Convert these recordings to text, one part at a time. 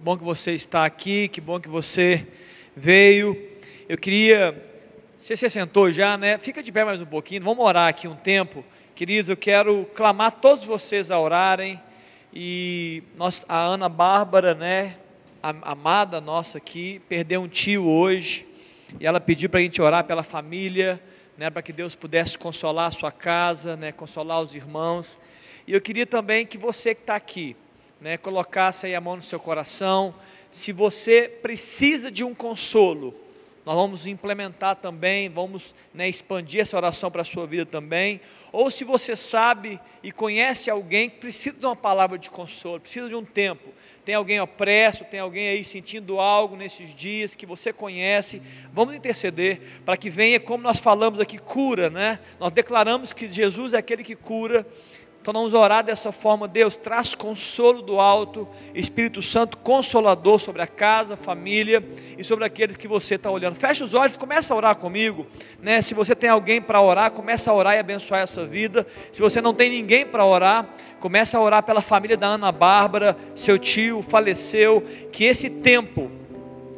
Que bom que você está aqui, que bom que você veio. Eu queria. Você se sentou já, né? Fica de pé mais um pouquinho, vamos orar aqui um tempo. Queridos, eu quero clamar todos vocês a orarem. E nós, a Ana Bárbara, né? A amada nossa aqui, perdeu um tio hoje. E ela pediu para a gente orar pela família, né? Para que Deus pudesse consolar a sua casa, né? Consolar os irmãos. E eu queria também que você que está aqui, né, colocasse aí a mão no seu coração. Se você precisa de um consolo, nós vamos implementar também, vamos né, expandir essa oração para a sua vida também. Ou se você sabe e conhece alguém que precisa de uma palavra de consolo, precisa de um tempo, tem alguém opresso, tem alguém aí sentindo algo nesses dias que você conhece, vamos interceder para que venha, como nós falamos aqui, cura, né? Nós declaramos que Jesus é aquele que cura então vamos orar dessa forma, Deus, traz consolo do alto, Espírito Santo consolador sobre a casa, família e sobre aqueles que você está olhando. Fecha os olhos, começa a orar comigo, né? Se você tem alguém para orar, começa a orar e abençoar essa vida. Se você não tem ninguém para orar, começa a orar pela família da Ana Bárbara, seu tio faleceu, que esse tempo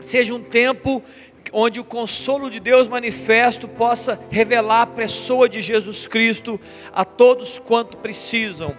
seja um tempo onde o consolo de Deus manifesto possa revelar a pessoa de Jesus Cristo a todos quanto precisam.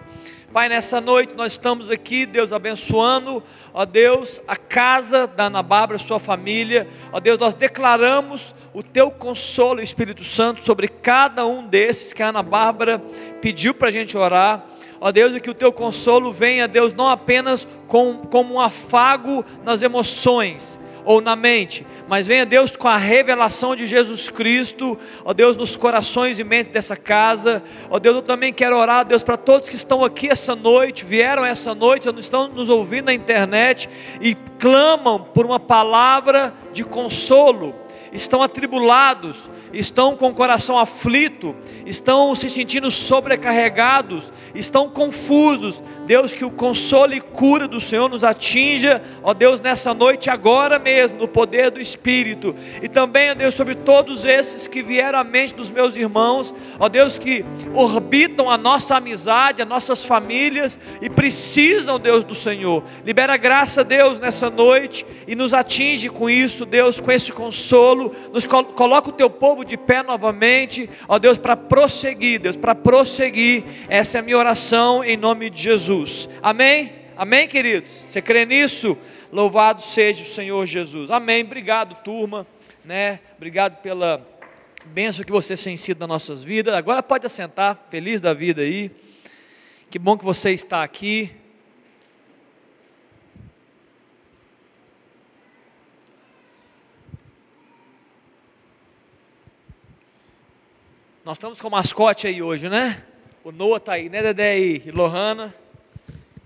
Pai, nessa noite nós estamos aqui, Deus abençoando, ó Deus, a casa da Ana Bárbara, sua família, ó Deus, nós declaramos o teu consolo, Espírito Santo, sobre cada um desses que a Ana Bárbara pediu para a gente orar. Ó Deus, e que o teu consolo venha, Deus, não apenas com, como um afago nas emoções, ou na mente, mas venha Deus com a revelação de Jesus Cristo, ó Deus, nos corações e mentes dessa casa, ó Deus, eu também quero orar, Deus, para todos que estão aqui essa noite, vieram essa noite, ou estão nos ouvindo na internet e clamam por uma palavra de consolo, estão atribulados, estão com o coração aflito, estão se sentindo sobrecarregados, estão confusos. Deus, que o consolo e cura do Senhor nos atinja, ó Deus, nessa noite, agora mesmo, no poder do Espírito. E também, ó Deus, sobre todos esses que vieram à mente dos meus irmãos, ó Deus, que orbitam a nossa amizade, as nossas famílias e precisam, Deus, do Senhor. Libera graça, Deus, nessa noite e nos atinge com isso, Deus, com esse consolo. Nos coloca o teu povo de pé novamente, ó Deus, para prosseguir, Deus, para prosseguir. Essa é a minha oração em nome de Jesus. Amém? Amém, queridos? Você crê nisso? Louvado seja o Senhor Jesus. Amém. Obrigado, turma, né? Obrigado pela bênção que você tem sido nas nossas vidas. Agora pode assentar, feliz da vida aí. Que bom que você está aqui. Nós estamos com o mascote aí hoje, né? O Noah está aí, né, Dedé e Lohana?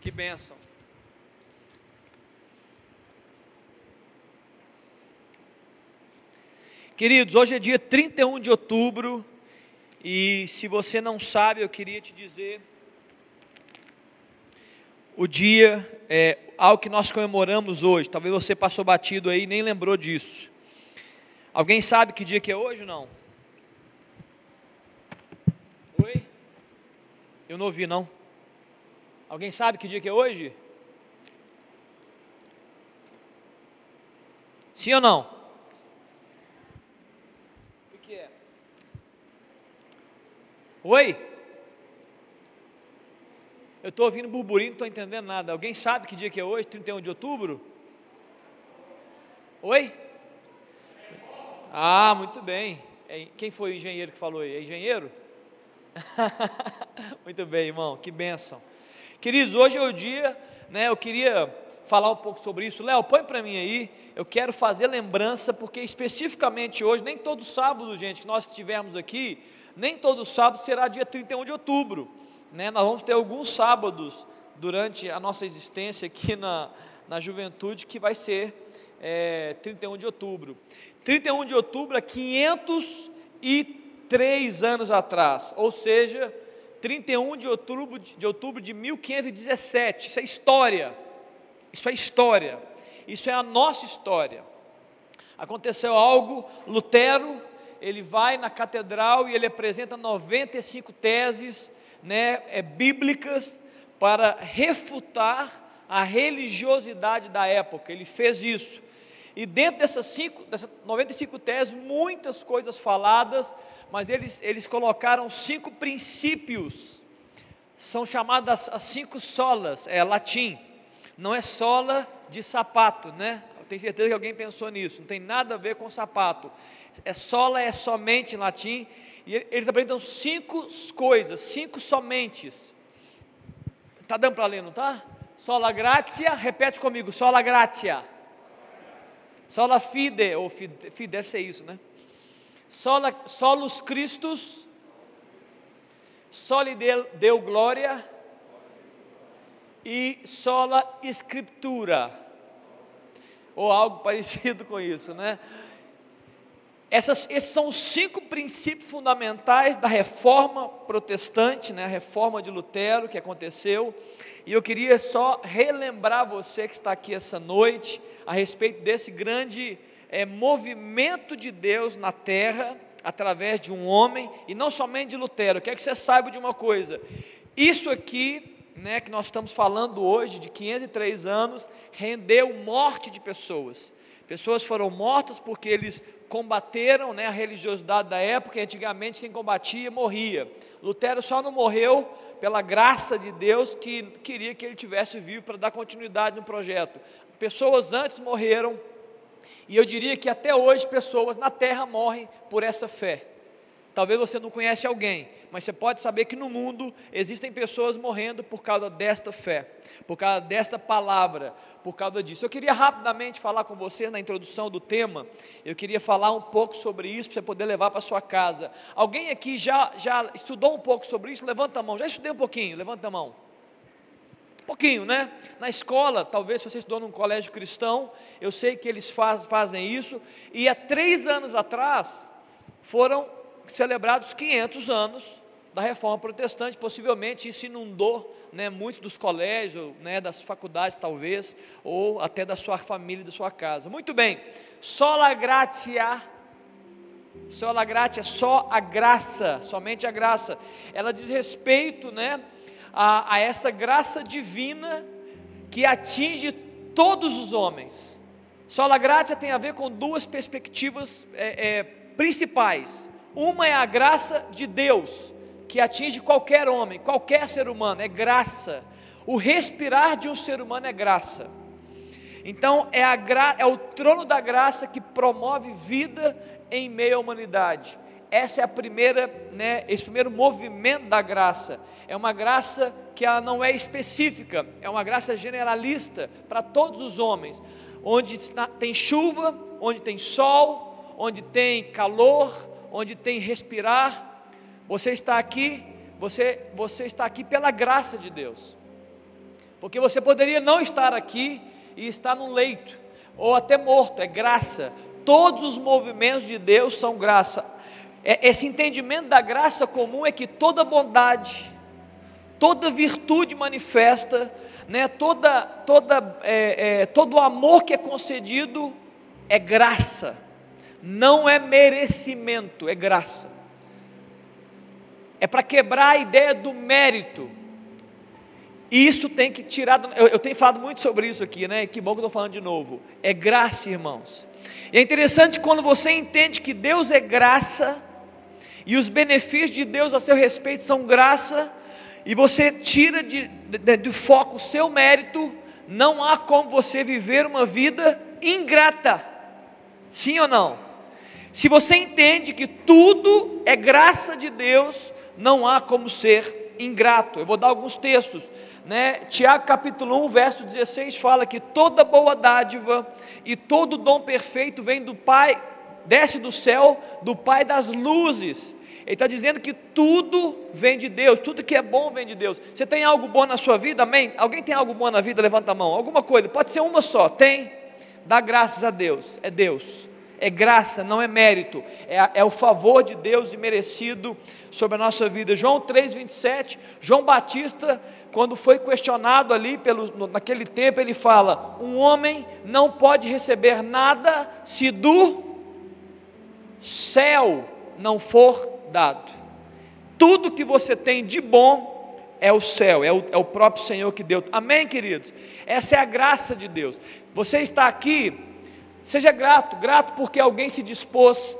Que bênção. Queridos, hoje é dia 31 de outubro e se você não sabe, eu queria te dizer o dia, é, algo que nós comemoramos hoje. Talvez você passou batido aí e nem lembrou disso. Alguém sabe que dia que é hoje ou não? Eu não ouvi, não. Alguém sabe que dia que é hoje? Sim ou não? O que é? Oi? Eu estou ouvindo burburinho, não estou entendendo nada. Alguém sabe que dia que é hoje, 31 de outubro? Oi? Ah, muito bem. É, quem foi o engenheiro que falou aí? É engenheiro? Muito bem, irmão, que bênção. Queridos, hoje é o dia, né? Eu queria falar um pouco sobre isso. Léo, põe para mim aí. Eu quero fazer lembrança, porque especificamente hoje, nem todo sábado, gente, que nós estivermos aqui, nem todo sábado será dia 31 de outubro. Né? Nós vamos ter alguns sábados durante a nossa existência aqui na, na juventude que vai ser é, 31 de outubro. 31 de outubro é 500 e três anos atrás, ou seja, 31 de outubro de, outubro de 1517. Isso é história. Isso é história. Isso é a nossa história. Aconteceu algo, Lutero, ele vai na catedral e ele apresenta 95 teses, né, é, bíblicas para refutar a religiosidade da época. Ele fez isso. E dentro dessas, cinco, dessas 95 teses, muitas coisas faladas, mas eles, eles colocaram cinco princípios. São chamadas as cinco solas, é latim. Não é sola de sapato, né? Eu tenho certeza que alguém pensou nisso. Não tem nada a ver com sapato. É sola é somente em latim. E ele, ele apresenta cinco coisas, cinco somentes. Está dando para ler, não está? Sola gratia, repete comigo, sola gratia. Sola fide, ou fide, fide deve ser isso, né? Sola, solus Christus, soli deu, deu glória e sola escritura, ou algo parecido com isso, né? Essas, esses são os cinco princípios fundamentais da reforma protestante, né, a reforma de Lutero que aconteceu. E eu queria só relembrar você que está aqui essa noite a respeito desse grande é, movimento de Deus na terra, através de um homem, e não somente de Lutero. Eu quero que você saiba de uma coisa: isso aqui, né, que nós estamos falando hoje, de 503 anos, rendeu morte de pessoas. Pessoas foram mortas porque eles combateram né, a religiosidade da época, e antigamente quem combatia morria. Lutero só não morreu pela graça de Deus que queria que ele tivesse vivo para dar continuidade no projeto. Pessoas antes morreram, e eu diria que até hoje pessoas na terra morrem por essa fé. Talvez você não conhece alguém, mas você pode saber que no mundo existem pessoas morrendo por causa desta fé, por causa desta palavra, por causa disso. Eu queria rapidamente falar com você na introdução do tema, eu queria falar um pouco sobre isso para você poder levar para sua casa. Alguém aqui já, já estudou um pouco sobre isso? Levanta a mão. Já estudei um pouquinho, levanta a mão. Pouquinho, né? Na escola, talvez se você estudou num colégio cristão, eu sei que eles faz, fazem isso, e há três anos atrás foram celebrados 500 anos da reforma protestante, possivelmente isso inundou né, muitos dos colégios, né, das faculdades talvez, ou até da sua família, da sua casa. Muito bem, sola gratia, sola gratia, só a graça, somente a graça, ela diz respeito né, a, a essa graça divina que atinge todos os homens. Sola gratia tem a ver com duas perspectivas é, é, principais. Uma é a graça de Deus, que atinge qualquer homem, qualquer ser humano, é graça. O respirar de um ser humano é graça. Então é, é o trono da graça que promove vida em meio à humanidade. Essa é a primeira, né, esse primeiro movimento da graça. É uma graça que ela não é específica, é uma graça generalista para todos os homens. Onde tem chuva, onde tem sol, onde tem calor, onde tem respirar. Você está aqui, você, você está aqui pela graça de Deus. Porque você poderia não estar aqui e estar no leito, ou até morto, é graça. Todos os movimentos de Deus são graça. É, esse entendimento da graça comum é que toda bondade, toda virtude manifesta, né, toda, toda, é, é, todo amor que é concedido é graça não é merecimento, é graça. É para quebrar a ideia do mérito. E isso tem que tirar. Eu, eu, tenho falado muito sobre isso aqui, né? Que bom que eu estou falando de novo. É graça, irmãos. E é interessante quando você entende que Deus é graça, e os benefícios de Deus a seu respeito são graça, e você tira de, de, de foco o seu mérito, não há como você viver uma vida ingrata. Sim ou não? Se você entende que tudo é graça de Deus, não há como ser ingrato. Eu vou dar alguns textos, né? Tiago capítulo 1, verso 16 fala que toda boa dádiva e todo dom perfeito vem do Pai, desce do céu, do Pai das luzes. Ele está dizendo que tudo vem de Deus, tudo que é bom vem de Deus. Você tem algo bom na sua vida? Amém? Alguém tem algo bom na vida? Levanta a mão. Alguma coisa, pode ser uma só. Tem? Dá graças a Deus. É Deus é graça, não é mérito, é, é, o favor de Deus imerecido sobre a nossa vida. João 3,27, João Batista, quando foi questionado ali, pelo, naquele tempo, ele fala: Um homem não pode receber nada se do céu não for dado. Tudo que você tem de bom é o céu, é o, é o próprio Senhor que deu. Amém, queridos? Essa é a graça de Deus. Você está aqui, seja grato, grato porque alguém se dispôs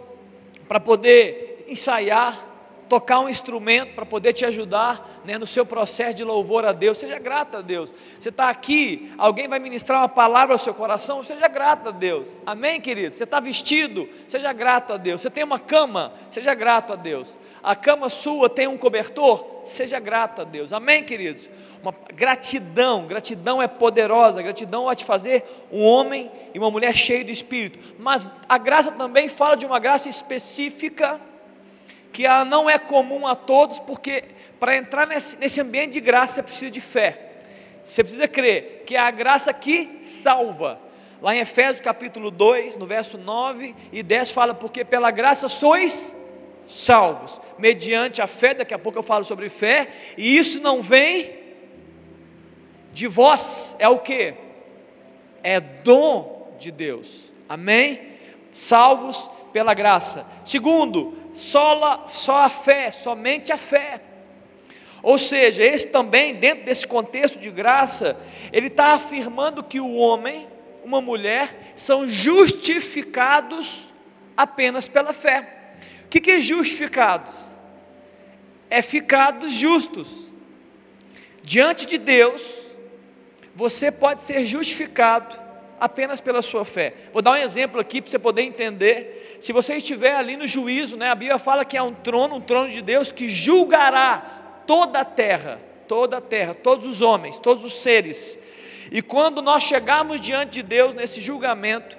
para poder ensaiar, tocar um instrumento para poder te ajudar né, no seu processo de louvor a Deus. Seja grato a Deus. Você está aqui, alguém vai ministrar uma palavra ao seu coração, seja grato a Deus. Amém, querido? Você está vestido, seja grato a Deus. Você tem uma cama, seja grato a Deus. A cama sua tem um cobertor, seja grato a Deus. Amém, queridos? Uma gratidão, gratidão é poderosa, gratidão vai te fazer um homem e uma mulher cheio de espírito. Mas a graça também fala de uma graça específica que ela não é comum a todos, porque para entrar nesse, nesse ambiente de graça você precisa de fé. Você precisa crer que é a graça que salva. Lá em Efésios capítulo 2, no verso 9 e 10 fala porque pela graça sois salvos, mediante a fé, daqui a pouco eu falo sobre fé, e isso não vem de vós, é o que? É dom de Deus. Amém? Salvos pela graça. Segundo, só, só a fé, somente a fé. Ou seja, esse também, dentro desse contexto de graça, ele está afirmando que o homem, uma mulher, são justificados apenas pela fé. O que, que é justificados? É ficados justos. Diante de Deus, você pode ser justificado apenas pela sua fé. Vou dar um exemplo aqui para você poder entender. Se você estiver ali no juízo, né, a Bíblia fala que há um trono, um trono de Deus que julgará toda a terra, toda a terra, todos os homens, todos os seres. E quando nós chegarmos diante de Deus nesse julgamento,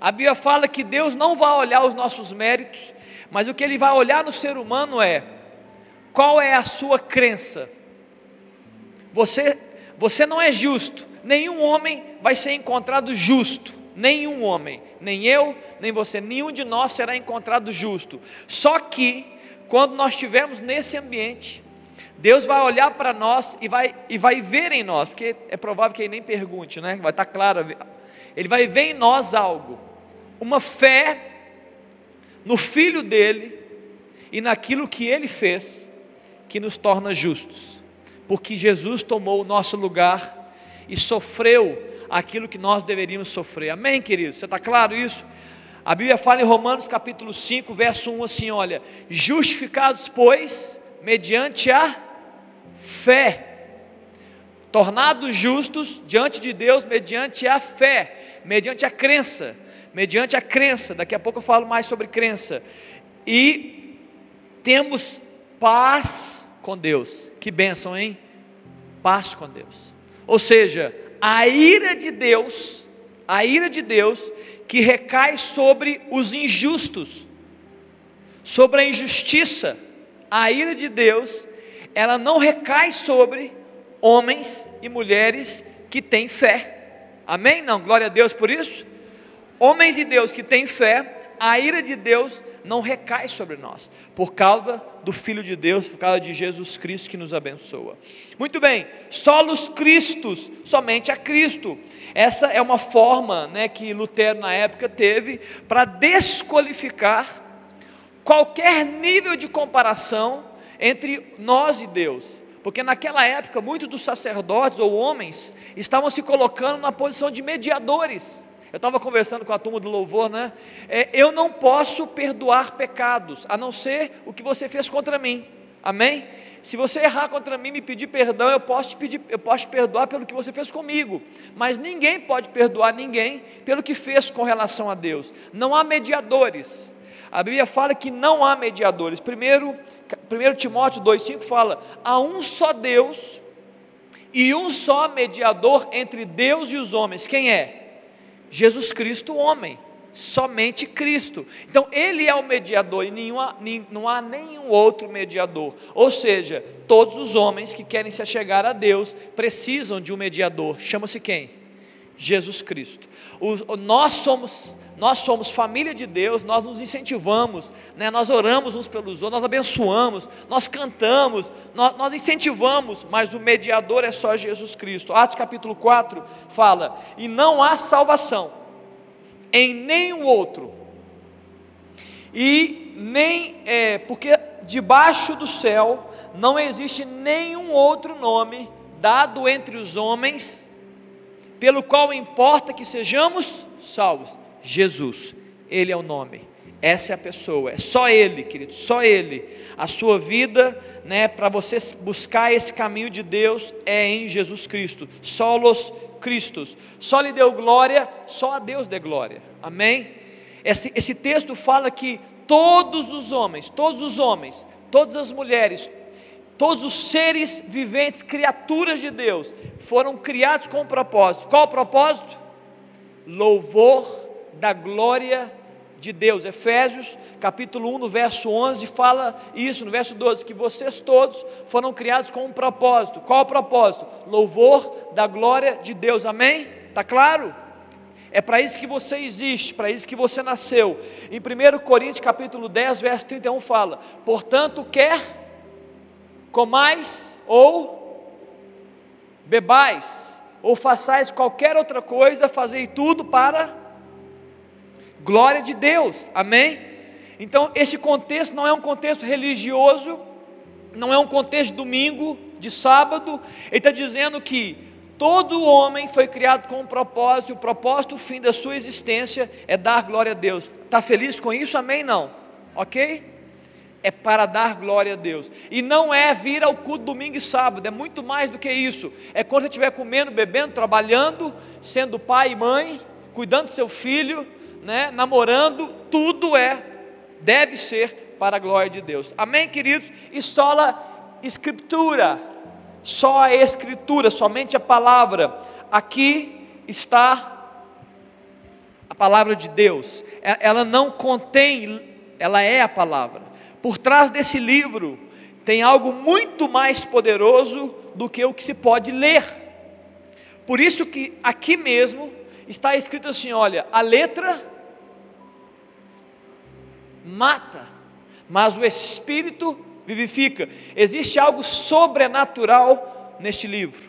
a Bíblia fala que Deus não vai olhar os nossos méritos, mas o que Ele vai olhar no ser humano é qual é a sua crença. Você, você não é justo, nenhum homem vai ser encontrado justo. Nenhum homem, nem eu, nem você, nenhum de nós será encontrado justo. Só que, quando nós estivermos nesse ambiente, Deus vai olhar para nós e vai, e vai ver em nós, porque é provável que ele nem pergunte, né? Vai estar claro. Ele vai ver em nós algo, uma fé no Filho dele e naquilo que ele fez, que nos torna justos, porque Jesus tomou o nosso lugar e sofreu aquilo que nós deveríamos sofrer. Amém, queridos? Você está claro isso? A Bíblia fala em Romanos capítulo 5, verso 1 assim: olha, justificados, pois, mediante a fé, tornados justos diante de Deus mediante a fé, mediante a crença, mediante a crença, daqui a pouco eu falo mais sobre crença, e temos paz com Deus, que bênção, hein? Paz com Deus. Ou seja, a ira de Deus, a ira de Deus que recai sobre os injustos, sobre a injustiça, a ira de Deus, ela não recai sobre homens e mulheres que têm fé. Amém? Não, glória a Deus por isso. Homens e Deus que têm fé, a ira de Deus não recai sobre nós, por causa do Filho de Deus, por causa de Jesus Cristo que nos abençoa. Muito bem, solos Cristos, somente a Cristo. Essa é uma forma né, que Lutero na época teve para desqualificar qualquer nível de comparação entre nós e Deus. Porque naquela época, muitos dos sacerdotes ou homens estavam se colocando na posição de mediadores. Eu estava conversando com a turma do louvor, né? É, eu não posso perdoar pecados, a não ser o que você fez contra mim. Amém? Se você errar contra mim, me pedir perdão, eu posso te pedir, eu posso te perdoar pelo que você fez comigo. Mas ninguém pode perdoar ninguém pelo que fez com relação a Deus. Não há mediadores. A Bíblia fala que não há mediadores. Primeiro, 1 Timóteo 2,5 fala: há um só Deus e um só mediador entre Deus e os homens. Quem é? Jesus Cristo, homem, somente Cristo. Então, Ele é o mediador e nenhuma, não há nenhum outro mediador. Ou seja, todos os homens que querem se achegar a Deus precisam de um mediador. Chama-se quem? Jesus Cristo. O, nós somos nós somos família de Deus, nós nos incentivamos, né? nós oramos uns pelos outros, nós abençoamos, nós cantamos, nós, nós incentivamos, mas o mediador é só Jesus Cristo. Atos capítulo 4 fala: e não há salvação em nenhum outro, e nem, é, porque debaixo do céu não existe nenhum outro nome dado entre os homens pelo qual importa que sejamos salvos. Jesus, Ele é o nome. Essa é a pessoa, é só Ele, querido, só Ele. A sua vida, né, para você buscar esse caminho de Deus é em Jesus Cristo. Solos Cristos. Só lhe deu glória, só a Deus dê glória. Amém? Esse, esse texto fala que todos os homens, todos os homens, todas as mulheres, todos os seres viventes, criaturas de Deus, foram criados com um propósito. Qual o propósito? Louvor da glória de Deus. Efésios, capítulo 1, no verso 11, fala isso, no verso 12, que vocês todos foram criados com um propósito. Qual o propósito? Louvor da glória de Deus. Amém? Está claro? É para isso que você existe, para isso que você nasceu. Em 1 Coríntios capítulo 10, verso 31 fala: "Portanto, quer comais ou bebais, ou façais qualquer outra coisa, fazei tudo para glória de Deus. Amém? Então, esse contexto não é um contexto religioso, não é um contexto de domingo, de sábado. Ele está dizendo que todo homem foi criado com um propósito, o propósito, o fim da sua existência é dar glória a Deus. Está feliz com isso? Amém? Não. Ok? É para dar glória a Deus. E não é vir ao culto domingo e sábado, é muito mais do que isso. É quando você estiver comendo, bebendo, trabalhando, sendo pai e mãe, cuidando do seu filho, né, namorando, tudo é, deve ser para a glória de Deus. Amém, queridos? E sola escritura, só a escritura, somente a palavra. Aqui está a palavra de Deus. Ela não contém, ela é a palavra. Por trás desse livro tem algo muito mais poderoso do que o que se pode ler. Por isso que aqui mesmo está escrito assim: olha, a letra mata, mas o espírito vivifica. Existe algo sobrenatural neste livro.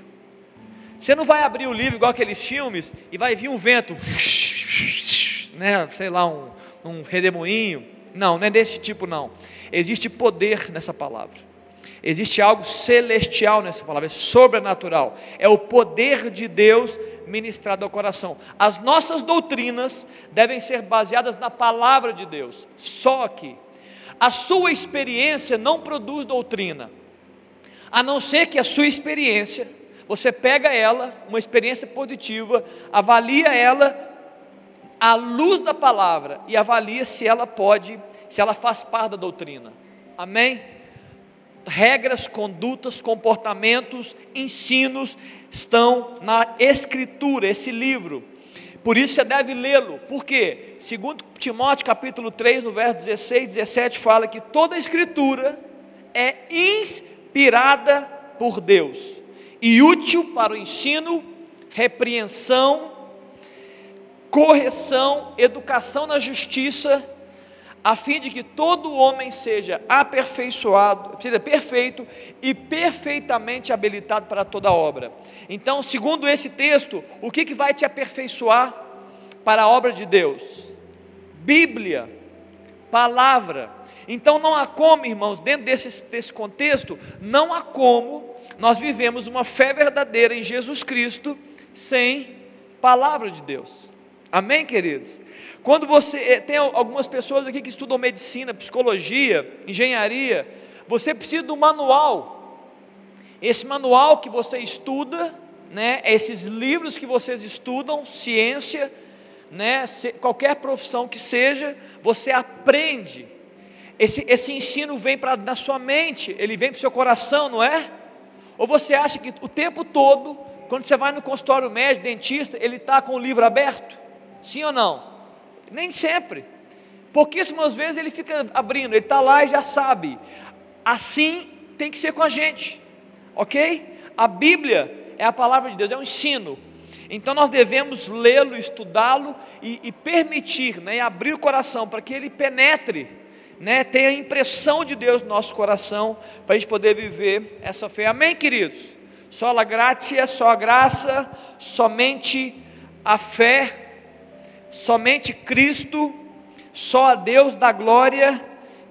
Você não vai abrir o livro igual aqueles filmes e vai vir um vento, né, sei lá, um, um redemoinho. Não, não é desse tipo não. Existe poder nessa palavra. Existe algo celestial nessa palavra, é sobrenatural. É o poder de Deus ministrado ao coração. As nossas doutrinas devem ser baseadas na palavra de Deus. Só que a sua experiência não produz doutrina. A não ser que a sua experiência, você pega ela, uma experiência positiva, avalia ela à luz da palavra e avalia se ela pode, se ela faz parte da doutrina. Amém? regras, condutas, comportamentos, ensinos estão na Escritura, esse livro. Por isso você deve lê-lo. Por quê? Segundo Timóteo capítulo 3, no verso 16 e 17, fala que toda a Escritura é inspirada por Deus e útil para o ensino, repreensão, correção, educação na justiça a fim de que todo homem seja aperfeiçoado, seja perfeito e perfeitamente habilitado para toda obra. Então, segundo esse texto, o que, que vai te aperfeiçoar para a obra de Deus? Bíblia, palavra. Então não há como, irmãos, dentro desse, desse contexto, não há como nós vivemos uma fé verdadeira em Jesus Cristo sem palavra de Deus. Amém, queridos? Quando você eh, tem algumas pessoas aqui que estudam medicina, psicologia, engenharia, você precisa de um manual. Esse manual que você estuda, né, esses livros que vocês estudam, ciência, né, qualquer profissão que seja, você aprende. Esse, esse ensino vem para na sua mente, ele vem para o seu coração, não é? Ou você acha que o tempo todo, quando você vai no consultório médico, dentista, ele está com o livro aberto? Sim ou não? Nem sempre. Pouquíssimas vezes ele fica abrindo, ele está lá e já sabe. Assim tem que ser com a gente, ok? A Bíblia é a palavra de Deus, é um ensino. Então nós devemos lê-lo, estudá-lo e, e, permitir, né, abrir o coração para que ele penetre, né, tenha a impressão de Deus no nosso coração, para a gente poder viver essa fé. Amém, queridos? Só a graça, só a graça, somente a fé somente Cristo, só a Deus da glória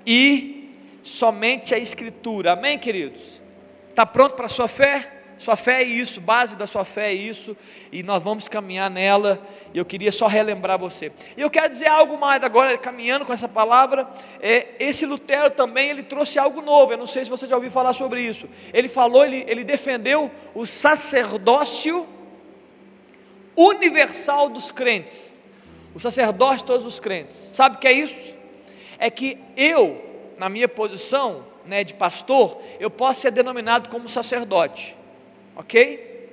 e somente a Escritura. Amém, queridos? Está pronto para a sua fé? Sua fé é isso, base da sua fé é isso, e nós vamos caminhar nela. Eu queria só relembrar você. E eu quero dizer algo mais agora, caminhando com essa palavra. É, esse Lutero também ele trouxe algo novo. Eu não sei se você já ouviu falar sobre isso. Ele falou, ele, ele defendeu o sacerdócio universal dos crentes. O sacerdócio de todos os crentes. Sabe o que é isso? É que eu, na minha posição né, de pastor, eu posso ser denominado como sacerdote ok?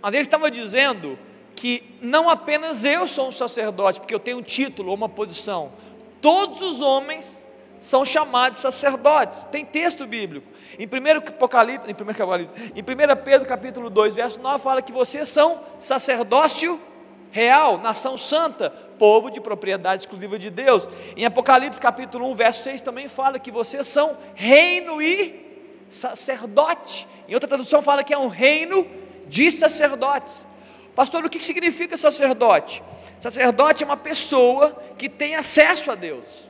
Mas ele estava dizendo que não apenas eu sou um sacerdote, porque eu tenho um título ou uma posição, todos os homens são chamados sacerdotes. Tem texto bíblico. Em 1 Apocalipse, em 1 Apocalipse, em 1 Pedro capítulo 2, verso 9, fala que vocês são sacerdócio real, nação santa, povo de propriedade exclusiva de Deus. Em Apocalipse capítulo 1, verso 6 também fala que vocês são reino e sacerdote. Em outra tradução fala que é um reino de sacerdotes. Pastor, o que significa sacerdote? Sacerdote é uma pessoa que tem acesso a Deus.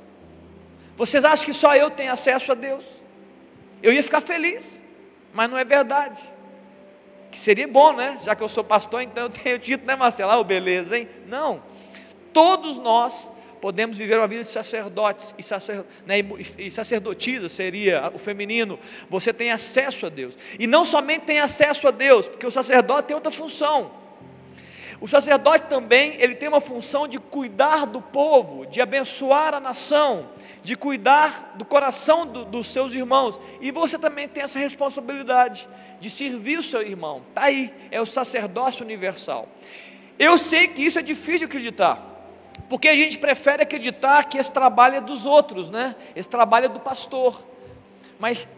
Vocês acham que só eu tenho acesso a Deus? Eu ia ficar feliz, mas não é verdade. Que seria bom, né? Já que eu sou pastor, então eu tenho título, né, Marcelo? Ah, beleza, hein? Não. Todos nós podemos viver uma vida de sacerdotes e, sacer, né, e sacerdotisa seria o feminino. Você tem acesso a Deus. E não somente tem acesso a Deus, porque o sacerdote tem outra função. O sacerdote também, ele tem uma função de cuidar do povo, de abençoar a nação, de cuidar do coração do, dos seus irmãos. E você também tem essa responsabilidade de servir o seu irmão. Está aí, é o sacerdócio universal. Eu sei que isso é difícil de acreditar. Porque a gente prefere acreditar que esse trabalho é dos outros, né? Esse trabalho é do pastor. Mas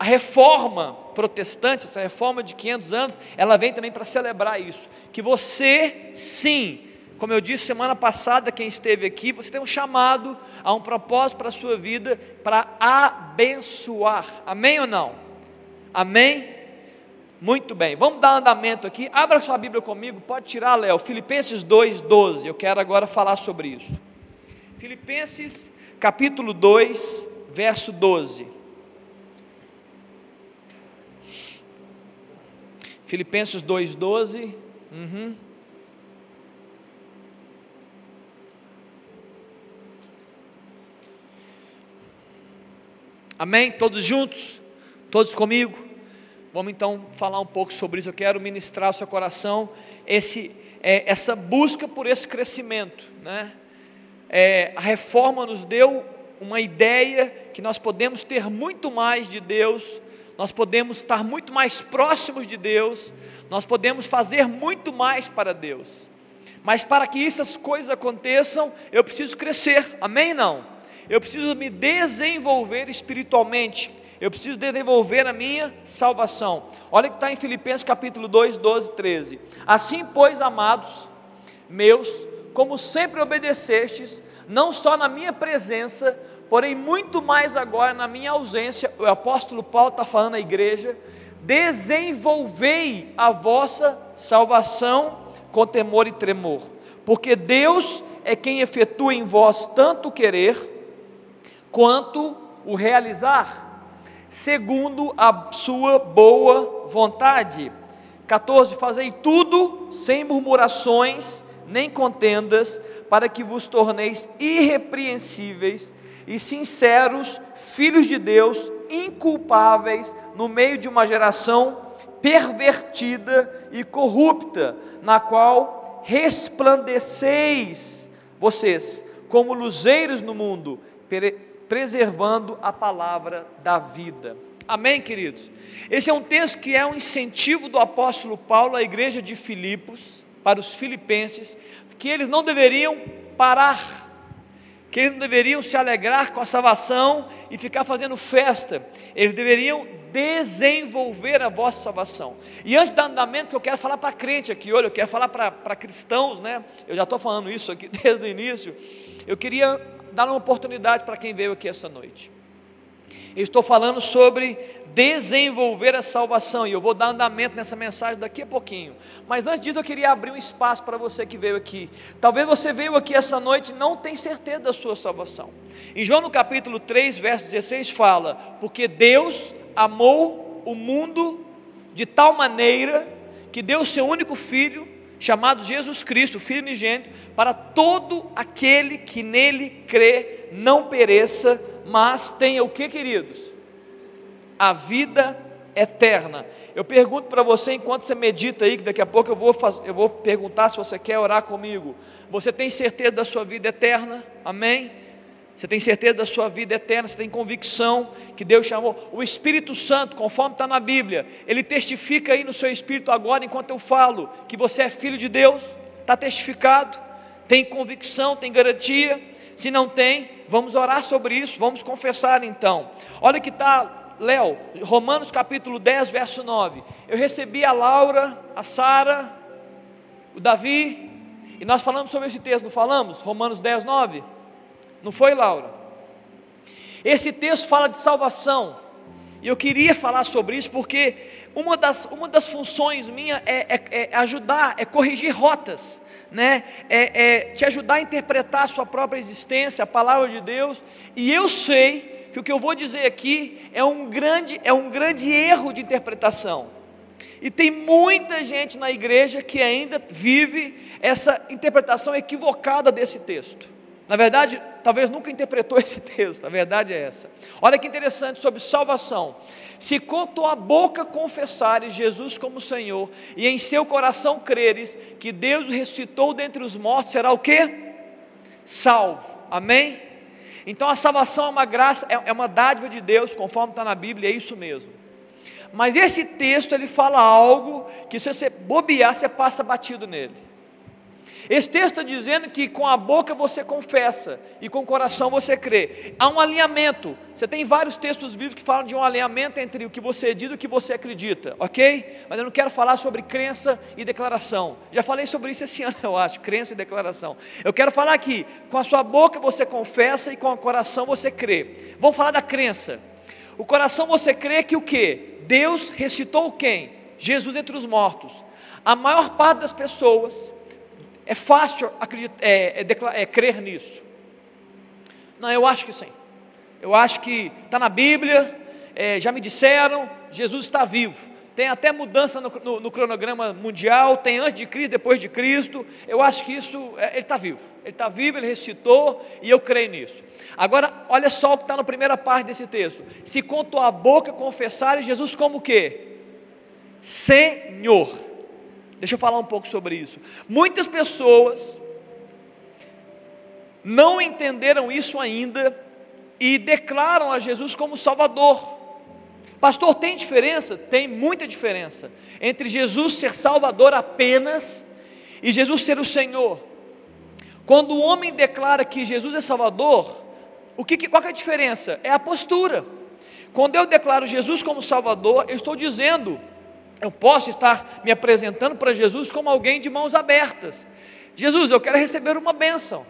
a reforma protestante, essa reforma de 500 anos, ela vem também para celebrar isso. Que você, sim, como eu disse semana passada, quem esteve aqui, você tem um chamado, a um propósito para a sua vida, para abençoar. Amém ou não? Amém? Muito bem, vamos dar andamento aqui. Abra sua Bíblia comigo, pode tirar, Léo. Filipenses 2:12. Eu quero agora falar sobre isso. Filipenses capítulo 2, verso 12. Filipenses 2:12. Uhum. Amém? Todos juntos? Todos comigo? Vamos então falar um pouco sobre isso. Eu quero ministrar ao seu coração esse, é, essa busca por esse crescimento. Né? É, a reforma nos deu uma ideia que nós podemos ter muito mais de Deus, nós podemos estar muito mais próximos de Deus, nós podemos fazer muito mais para Deus. Mas para que essas coisas aconteçam, eu preciso crescer, amém? Não? Eu preciso me desenvolver espiritualmente, eu preciso desenvolver a minha salvação. Olha que está em Filipenses capítulo 2, 12, 13. Assim, pois, amados meus, como sempre obedecestes, não só na minha presença, porém muito mais agora na minha ausência, o apóstolo Paulo está falando à igreja, desenvolvei a vossa salvação com temor e tremor, porque Deus é quem efetua em vós tanto o querer quanto o realizar segundo a sua boa vontade. 14: Fazei tudo sem murmurações nem contendas, para que vos torneis irrepreensíveis e sinceros, filhos de Deus, inculpáveis no meio de uma geração pervertida e corrupta, na qual resplandeceis vocês como luzeiros no mundo, preservando a palavra da vida. Amém, queridos? Esse é um texto que é um incentivo do apóstolo Paulo à igreja de Filipos, para os filipenses, que eles não deveriam parar, que eles não deveriam se alegrar com a salvação e ficar fazendo festa, eles deveriam desenvolver a vossa salvação. E antes do andamento, que eu quero falar para crente aqui, olha, eu quero falar para, cristãos, né? Eu já estou falando isso aqui desde o início. Eu queria dar uma oportunidade para quem veio aqui essa noite. Eu estou falando sobre desenvolver a salvação e eu vou dar andamento nessa mensagem daqui a pouquinho. Mas antes disso, eu queria abrir um espaço para você que veio aqui. Talvez você veio aqui essa noite e não tem certeza da sua salvação. Em João no capítulo 3, verso 16 fala: "Porque Deus amou o mundo de tal maneira que deu o seu único filho chamado Jesus Cristo, Filho unigênito, para todo aquele que nele crê não pereça, mas tenha o que, queridos? A vida eterna. Eu pergunto para você, enquanto você medita aí, que daqui a pouco eu vou, eu vou perguntar se você quer orar comigo. Você tem certeza da sua vida eterna? Amém? Você tem certeza da sua vida eterna, você tem convicção que Deus chamou. O Espírito Santo, conforme está na Bíblia, ele testifica aí no seu espírito agora, enquanto eu falo, que você é filho de Deus, está testificado, tem convicção, tem garantia. Se não tem, vamos orar sobre isso, vamos confessar então. Olha que está, Léo, Romanos capítulo 10, verso 9. Eu recebi a Laura, a Sara, o Davi, e nós falamos sobre esse texto, não falamos? Romanos 10, 9. Não foi, Laura? Esse texto fala de salvação. E eu queria falar sobre isso porque uma das, uma das funções minha é, é, é ajudar, é corrigir rotas, né? É, é, te ajudar a interpretar a sua própria existência, a palavra de Deus. E eu sei que o que eu vou dizer aqui é um grande, é um grande erro de interpretação. E tem muita gente na igreja que ainda vive essa interpretação equivocada desse texto. Na verdade, talvez nunca interpretou esse texto, a verdade é essa. Olha que interessante sobre salvação. Se com tua boca confessares Jesus como Senhor e em seu coração creres que Deus ressuscitou dentre os mortos, será o que? Salvo. Amém? Então a salvação é uma graça, é, é uma dádiva de Deus, conforme está na Bíblia, é isso mesmo. Mas esse texto ele fala algo que se você bobear, você passa batido nele. Esse texto está dizendo que com a boca você confessa e com o coração você crê. Há um alinhamento. Você tem vários textos bíblicos que falam de um alinhamento entre o que você diz e o que você acredita, ok? Mas eu não quero falar sobre crença e declaração. Já falei sobre isso esse ano, eu acho, crença e declaração. Eu quero falar aqui, com a sua boca você confessa e com o coração você crê. Vamos falar da crença. O coração você crê que o que? Deus recitou quem? Jesus entre os mortos. A maior parte das pessoas é fácil acreditar, é, é, é crer nisso. Não, eu acho que sim. Eu acho que está na Bíblia, é, já me disseram, Jesus está vivo. Tem até mudança no, no, no, cronograma mundial, tem antes de Cristo, depois de Cristo. Eu acho que isso, é, ele está vivo. Ele está vivo, ele ressuscitou e eu creio nisso. Agora, olha só o que está na primeira parte desse texto. Se com tua boca confessares Jesus como o quê? Senhor. Deixa eu falar um pouco sobre isso. Muitas pessoas não entenderam isso ainda e declaram a Jesus como Salvador. Pastor, tem diferença? Tem muita diferença entre Jesus ser Salvador apenas e Jesus ser o Senhor. Quando o homem declara que Jesus é Salvador, o que, qual que é a diferença? É a postura. Quando eu declaro Jesus como Salvador, eu estou dizendo eu posso estar me apresentando para Jesus como alguém de mãos abertas. Jesus, eu quero receber uma bênção.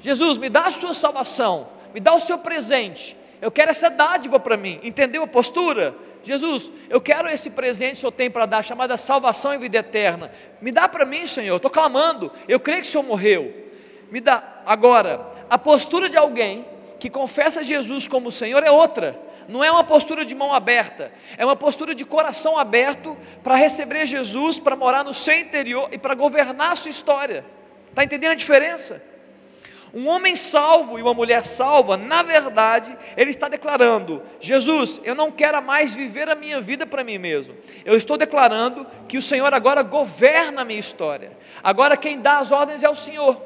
Jesus, me dá a sua salvação, me dá o seu presente. Eu quero essa dádiva para mim. Entendeu a postura? Jesus, eu quero esse presente que o Senhor tem para dar, chamada salvação e vida eterna. Me dá para mim, Senhor. Estou clamando. Eu creio que o Senhor morreu. Me dá. Agora, a postura de alguém que confessa Jesus como Senhor é outra não é uma postura de mão aberta, é uma postura de coração aberto para receber Jesus, para morar no seu interior e para governar a sua história. Está entendendo a diferença? Um homem salvo e uma mulher salva, na verdade, ele está declarando: Jesus, eu não quero mais viver a minha vida para mim mesmo. Eu estou declarando que o Senhor agora governa a minha história. Agora quem dá as ordens é o Senhor.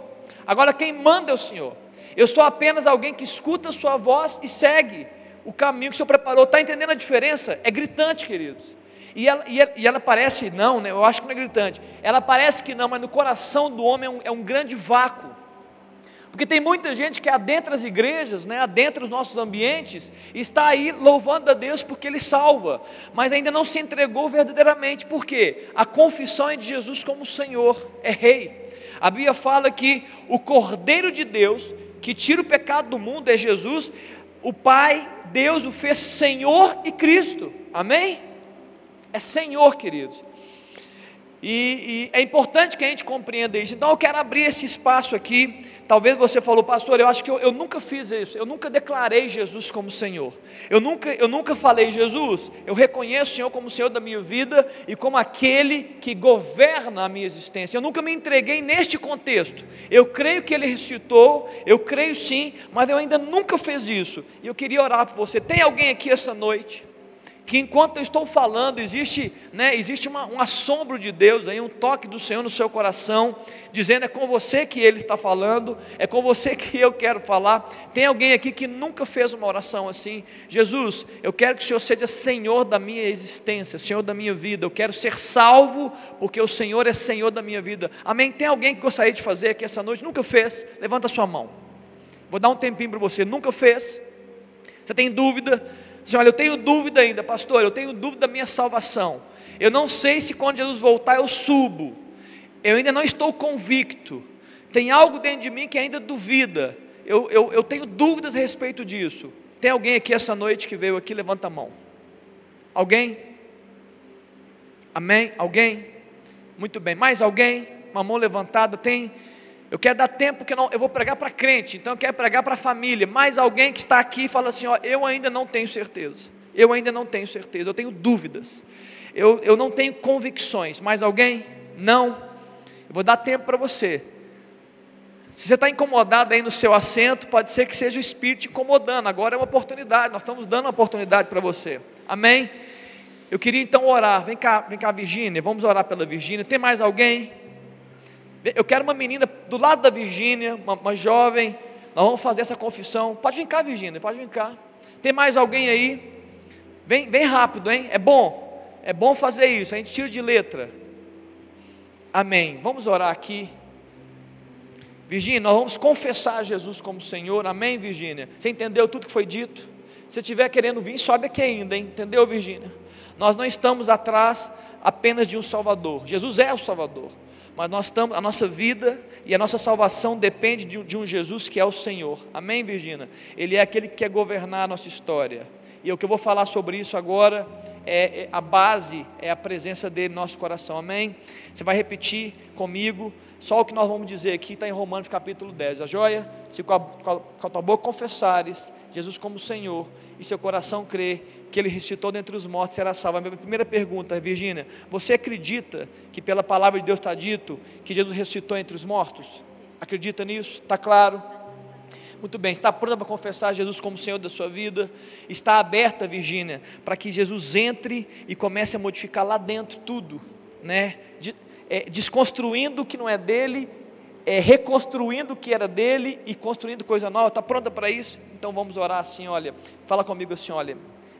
Agora quem manda é o Senhor. Eu sou apenas alguém que escuta a sua voz e segue o caminho que o Senhor preparou. Está entendendo a diferença? É gritante, queridos. E ela, e ela, e ela parece não, né? eu acho que não é gritante. Ela parece que não, mas no coração do homem é um, é um grande vácuo. Porque tem muita gente que adentra as igrejas, né, adentra os nossos ambientes, e está aí louvando a Deus porque Ele salva, mas ainda não se entregou verdadeiramente, por quê? A confissão é de Jesus como Senhor, é Rei. A Bíblia fala que o Cordeiro de Deus, que tira o pecado do mundo, é Jesus, o Pai, Deus o fez Senhor e Cristo. Amém? É Senhor, queridos. E, e, é importante que a gente compreenda isso. Então eu quero abrir esse espaço aqui. Talvez você falou, pastor, eu acho que eu, eu, nunca fiz isso. Eu nunca declarei Jesus como Senhor. Eu nunca, eu nunca falei, Jesus, eu reconheço o Senhor como Senhor da minha vida e como aquele que governa a minha existência. Eu nunca me entreguei neste contexto. Eu creio que Ele ressuscitou, eu creio sim, mas eu ainda nunca fiz isso. E eu queria orar por você. Tem alguém aqui essa noite? Que enquanto eu estou falando, existe, né, existe uma, um assombro de Deus, aí, um toque do Senhor no seu coração, dizendo: é com você que Ele está falando, é com você que eu quero falar. Tem alguém aqui que nunca fez uma oração assim? Jesus, eu quero que o Senhor seja Senhor da minha existência, Senhor da minha vida, eu quero ser salvo, porque o Senhor é Senhor da minha vida. Amém? Tem alguém que gostaria de fazer aqui essa noite? Nunca fez? Levanta a sua mão. Vou dar um tempinho para você. Nunca fez? Você tem dúvida? Diz, olha, eu tenho dúvida ainda, pastor, eu tenho dúvida da minha salvação. Eu não sei se quando Jesus voltar eu subo. Eu ainda não estou convicto. Tem algo dentro de mim que ainda duvida. Eu, eu, eu tenho dúvidas a respeito disso. Tem alguém aqui essa noite que veio aqui? Levanta a mão. Alguém? Amém? Alguém? Muito bem. Mais alguém? Uma mão levantada. Tem eu quero dar tempo que eu, não, eu vou pregar para crente, então eu quero pregar para a família. Mas alguém que está aqui fala assim: ó, eu ainda não tenho certeza. Eu ainda não tenho certeza, eu tenho dúvidas. Eu, eu não tenho convicções. Mais alguém? Não. Eu vou dar tempo para você. Se você está incomodado aí no seu assento, pode ser que seja o Espírito te incomodando. Agora é uma oportunidade, nós estamos dando uma oportunidade para você. Amém? Eu queria então orar. Vem cá, vem cá, Virgínia. Vamos orar pela Virgínia. Tem mais alguém? Eu quero uma menina do lado da Virgínia, uma, uma, jovem. Nós vamos fazer essa confissão. Pode vir cá, Virgínia, pode vir cá. Tem mais alguém aí? Vem, vem rápido, hein? É bom. É bom fazer isso. A gente tira de letra. Amém. Vamos orar aqui. Virgínia, nós vamos confessar Jesus como Senhor. Amém, Virgínia? Você entendeu tudo que foi dito? Se estiver querendo vir, sobe aqui ainda, hein? Entendeu, Virgínia? Nós não estamos atrás apenas de um Salvador. Jesus é o Salvador mas nós estamos, a nossa vida e a nossa salvação depende de, de um Jesus que é o Senhor. Amém, Virgínia? Ele é aquele que quer governar a nossa história. E o que eu vou falar sobre isso agora é, é a base, é a presença dele no nosso coração. Amém? Você vai repetir comigo. Só o que nós vamos dizer aqui está em Romanos capítulo 10. A joia, se com a, com a tua boca confessares Jesus como Senhor e seu coração crer que ele ressuscitou dentre os mortos será salvo. A minha primeira pergunta, Virgínia, você acredita que pela palavra de Deus está dito que Jesus ressuscitou entre os mortos? Acredita nisso? Está claro? Muito bem, está pronta para confessar Jesus como Senhor da sua vida? Está aberta, Virgínia, para que Jesus entre e comece a modificar lá dentro tudo, né? De, é, desconstruindo o que não é dele, é, reconstruindo o que era dele e construindo coisa nova. Está pronta para isso? Então vamos orar assim, olha. Fala comigo assim, olha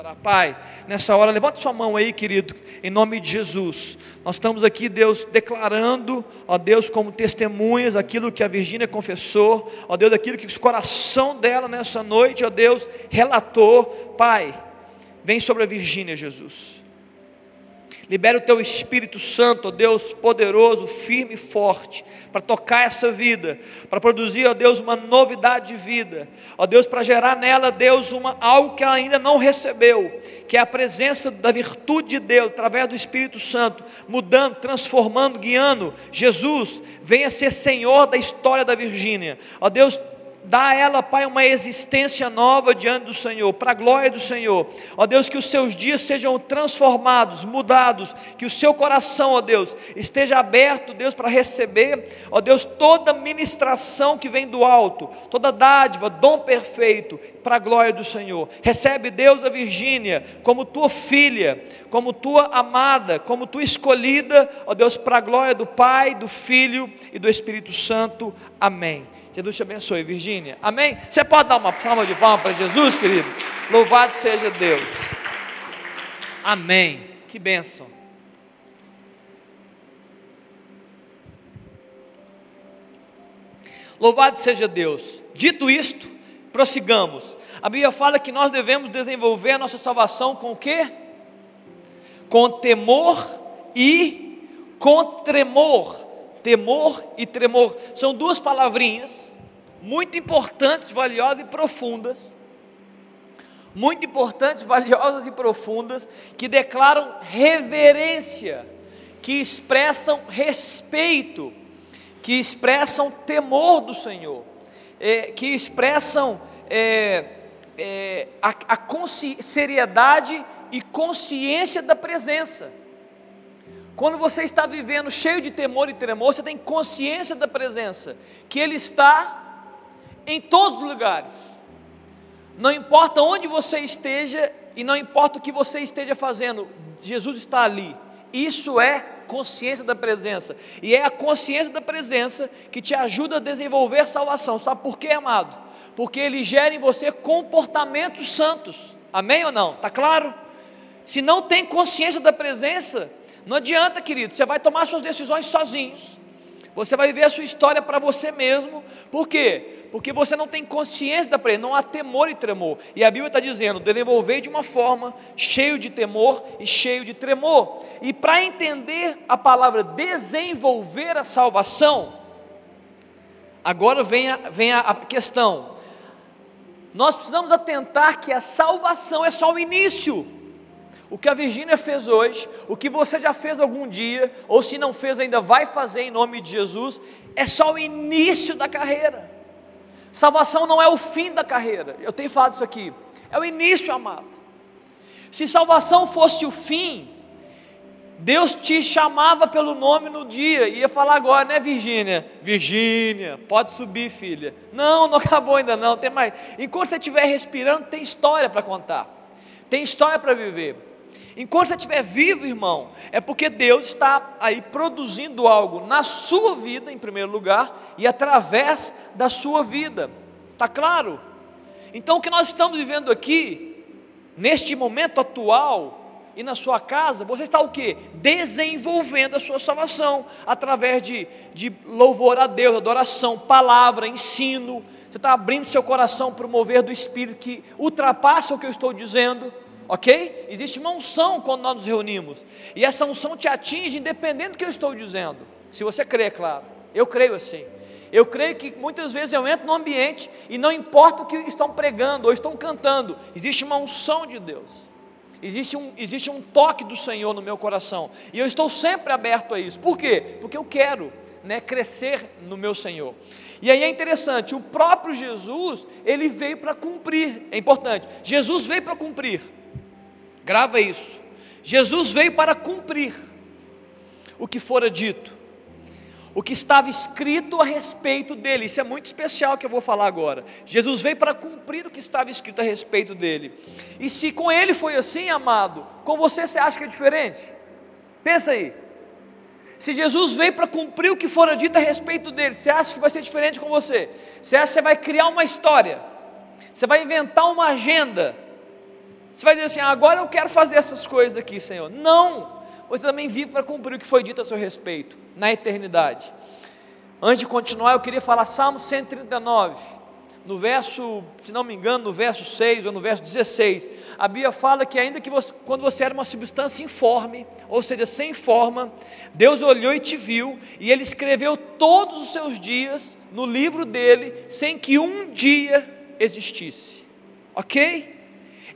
orar. Pai, nessa hora, levante sua mão aí, querido, em nome de Jesus. Nós estamos aqui, Deus, declarando, ó Deus, como testemunhas, aquilo que a Virgínia confessou, ó Deus, aquilo que o coração dela nessa noite, ó Deus, relatou. Pai, vem sobre a Virgínia, Jesus. Libera o teu Espírito Santo, ó Deus poderoso, firme e forte, para tocar essa vida, para produzir, ó Deus, uma novidade de vida, ó Deus, para gerar nela, Deus, uma, algo que ela ainda não recebeu, que é a presença da virtude de Deus, através do Espírito Santo, mudando, transformando, guiando. Jesus, venha ser Senhor da história da Virgínia, ó Deus, Dá a ela, Pai, uma existência nova diante do Senhor, para a glória do Senhor. Ó Deus, que os seus dias sejam transformados, mudados, que o seu coração, ó Deus, esteja aberto, Deus, para receber, ó Deus, toda ministração que vem do alto, toda dádiva, dom perfeito, para a glória do Senhor. Recebe, Deus, a Virgínia, como tua filha, como tua amada, como tua escolhida, ó Deus, para a glória do Pai, do Filho e do Espírito Santo. Amém. Jesus te abençoe, Virgínia. Amém? Você pode dar uma salva de palmas para Jesus, querido? Louvado seja Deus. Amém. Que bênção. Louvado seja Deus. Dito isto, prossigamos. A Bíblia fala que nós devemos desenvolver a nossa salvação com o quê? Com temor e com tremor temor e tremor. São duas palavrinhas muito importantes, valiosas e profundas. Muito importantes, valiosas e profundas, que declaram reverência, que expressam respeito, que expressam temor do Senhor, é, que expressam é, é, a, a seriedade e consciência da presença. Quando você está vivendo cheio de temor e tremor, você tem consciência da presença, que Ele está em todos os lugares. Não importa onde você esteja e não importa o que você esteja fazendo, Jesus está ali. Isso é consciência da presença. E é a consciência da presença que te ajuda a desenvolver salvação. Sabe por quê, amado? Porque ele gera em você comportamentos santos. Amém ou não? Tá claro? Se não tem consciência da presença, não adianta, querido, você vai tomar suas decisões sozinhos. Você vai viver a sua história para você mesmo. Por quê? Porque você não tem consciência da presença, não há temor e tremor. E a Bíblia está dizendo: desenvolver de uma forma cheio de temor e cheio de tremor. E para entender a palavra desenvolver a salvação, agora vem a, vem a, a questão. Nós precisamos atentar que a salvação é só o início. O que a Virgínia fez hoje, o que você já fez algum dia, ou se não fez ainda vai fazer em nome de Jesus, é só o início da carreira. Salvação não é o fim da carreira. Eu tenho falado isso aqui. É o início, amado. Se salvação fosse o fim, Deus te chamava pelo nome no dia, ia falar agora, né, Virgínia? Virgínia, pode subir, filha. Não, não acabou ainda não, tem mais. Enquanto você estiver respirando, tem história para contar. Tem história para viver. Enquanto você estiver vivo, irmão, é porque Deus está aí produzindo algo na sua vida, em primeiro lugar, e através da sua vida. Está claro? Então, o que nós estamos vivendo aqui, neste momento atual, e na sua casa, você está o que? Desenvolvendo a sua salvação, através de, de louvor a Deus, adoração, palavra, ensino. Você está abrindo seu coração para o mover do Espírito que ultrapassa o que eu estou dizendo ok? Existe uma unção quando nós nos reunimos, e essa unção te atinge independente do que eu estou dizendo, se você crê, claro, eu creio assim. Eu creio que muitas vezes eu entro no ambiente e não importa o que estão pregando ou estão cantando, existe uma unção de Deus, existe um, existe um toque do Senhor no meu coração, e eu estou sempre aberto a isso, por quê? Porque eu quero né, crescer no meu Senhor. E aí é interessante, o próprio Jesus, ele veio para cumprir, é importante, Jesus veio para cumprir, Grava isso. Jesus veio para cumprir o que fora dito, o que estava escrito a respeito dele. Isso é muito especial que eu vou falar agora. Jesus veio para cumprir o que estava escrito a respeito dele. E se com ele foi assim, amado, com você você acha que é diferente? Pensa aí. Se Jesus veio para cumprir o que fora dito a respeito dele, você acha que vai ser diferente com você? Você acha que você vai criar uma história? Você vai inventar uma agenda? Você vai dizer assim: agora eu quero fazer essas coisas aqui, Senhor. Não! Você também vive para cumprir o que foi dito a seu respeito, na eternidade. Antes de continuar, eu queria falar Salmo 139, no verso, se não me engano, no verso 6 ou no verso 16. A Bíblia fala que, ainda que você, quando você era uma substância informe, ou seja, sem forma, Deus olhou e te viu, e Ele escreveu todos os seus dias no livro dele, sem que um dia existisse. Ok?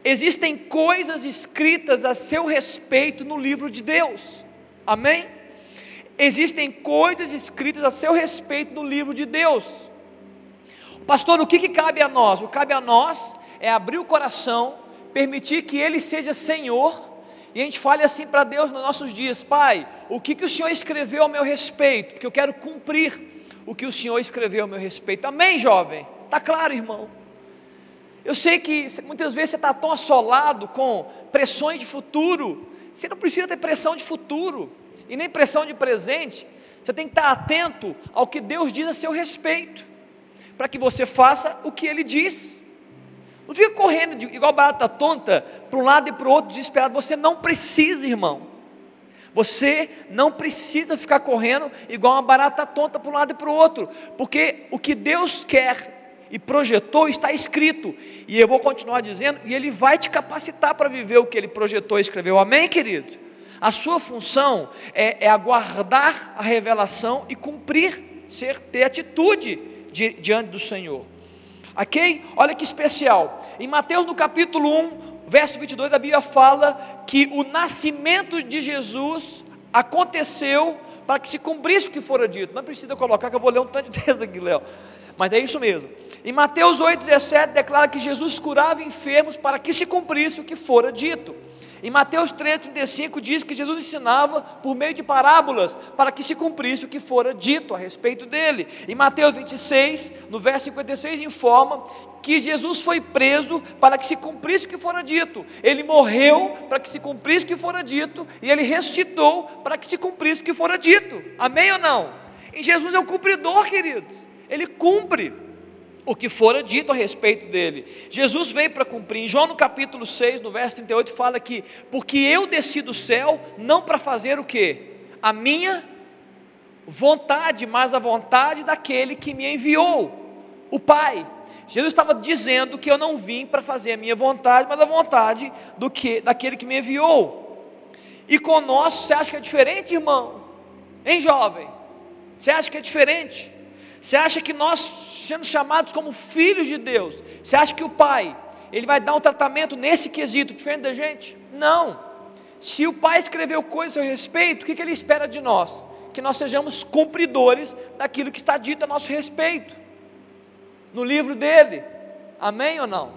Existem coisas escritas a seu respeito no livro de Deus, amém? Existem coisas escritas a seu respeito no livro de Deus. Pastor, o que, que cabe a nós? O que cabe a nós é abrir o coração, permitir que Ele seja Senhor, e a gente fale assim para Deus nos nossos dias: Pai, o que, que o Senhor escreveu ao meu respeito? Porque eu quero cumprir o que o Senhor escreveu ao meu respeito. Amém, jovem? Está claro, irmão? Eu sei que muitas vezes você está tão assolado com pressões de futuro, você não precisa ter pressão de futuro e nem pressão de presente, você tem que estar atento ao que Deus diz a seu respeito, para que você faça o que Ele diz. Não fica correndo de, igual barata tonta, para um lado e para o outro, desesperado. Você não precisa, irmão. Você não precisa ficar correndo igual uma barata tonta para um lado e para o outro, porque o que Deus quer e projetou está escrito, e eu vou continuar dizendo, e Ele vai te capacitar para viver o que Ele projetou e escreveu, amém, querido? A sua função é, é aguardar a revelação e cumprir, ser, ter atitude di, diante do Senhor. Ok? Olha que especial. Em Mateus no capítulo 1, verso 22, a Bíblia fala que o nascimento de Jesus aconteceu para que se cumprisse o que fora dito. Não precisa colocar que eu vou ler um tanto de texto aqui, Léo. Mas é isso mesmo. Em Mateus 8,17 declara que Jesus curava enfermos para que se cumprisse o que fora dito. Em Mateus 3,35 diz que Jesus ensinava por meio de parábolas para que se cumprisse o que fora dito a respeito dele. Em Mateus 26, no verso 56, informa que Jesus foi preso para que se cumprisse o que fora dito. Ele morreu para que se cumprisse o que fora dito e ele ressuscitou para que se cumprisse o que fora dito. Amém ou não? Em Jesus é o cumpridor, queridos. Ele cumpre o que fora dito a respeito dele. Jesus veio para cumprir. Em João no capítulo 6, no verso 38, fala que porque eu desci do céu não para fazer o que? A minha vontade, mas a vontade daquele que me enviou, o Pai. Jesus estava dizendo que eu não vim para fazer a minha vontade, mas a vontade do que daquele que me enviou. E com nós, você acha que é diferente, irmão? Hein, jovem? Você acha que é diferente? Você acha que nós, sendo chamados como filhos de Deus, você acha que o Pai, ele vai dar um tratamento nesse quesito diferente da gente? Não. Se o Pai escreveu coisas a respeito, o que, que ele espera de nós? Que nós sejamos cumpridores daquilo que está dito a nosso respeito, no livro dele. Amém ou não?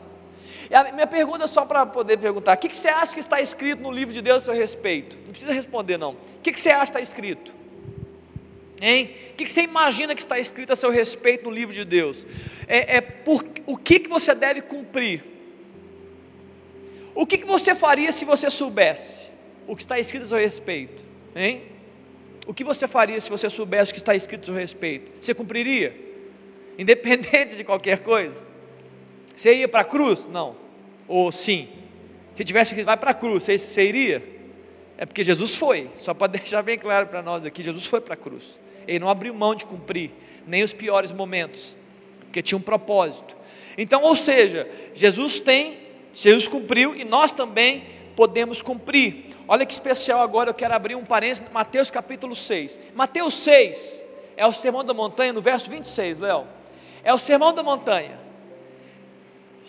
E a minha pergunta é só para poder perguntar: o que, que você acha que está escrito no livro de Deus a seu respeito? Não precisa responder, não. O que, que você acha que está escrito? Hein? O que você imagina que está escrito a seu respeito no livro de Deus? É, é por, o que, que você deve cumprir? O que, que você faria se você soubesse o que está escrito a seu respeito? Hein? O que você faria se você soubesse o que está escrito a seu respeito? Você cumpriria? Independente de qualquer coisa? Você ia para a cruz? Não. Ou sim? Se tivesse que vai para a cruz, você, você iria? É porque Jesus foi, só para deixar bem claro para nós aqui: Jesus foi para a cruz. Ele não abriu mão de cumprir, nem os piores momentos, porque tinha um propósito. Então, ou seja, Jesus tem, Jesus cumpriu e nós também podemos cumprir. Olha que especial agora, eu quero abrir um parênteses, Mateus capítulo 6. Mateus 6 é o sermão da montanha, no verso 26, Léo. É o sermão da montanha.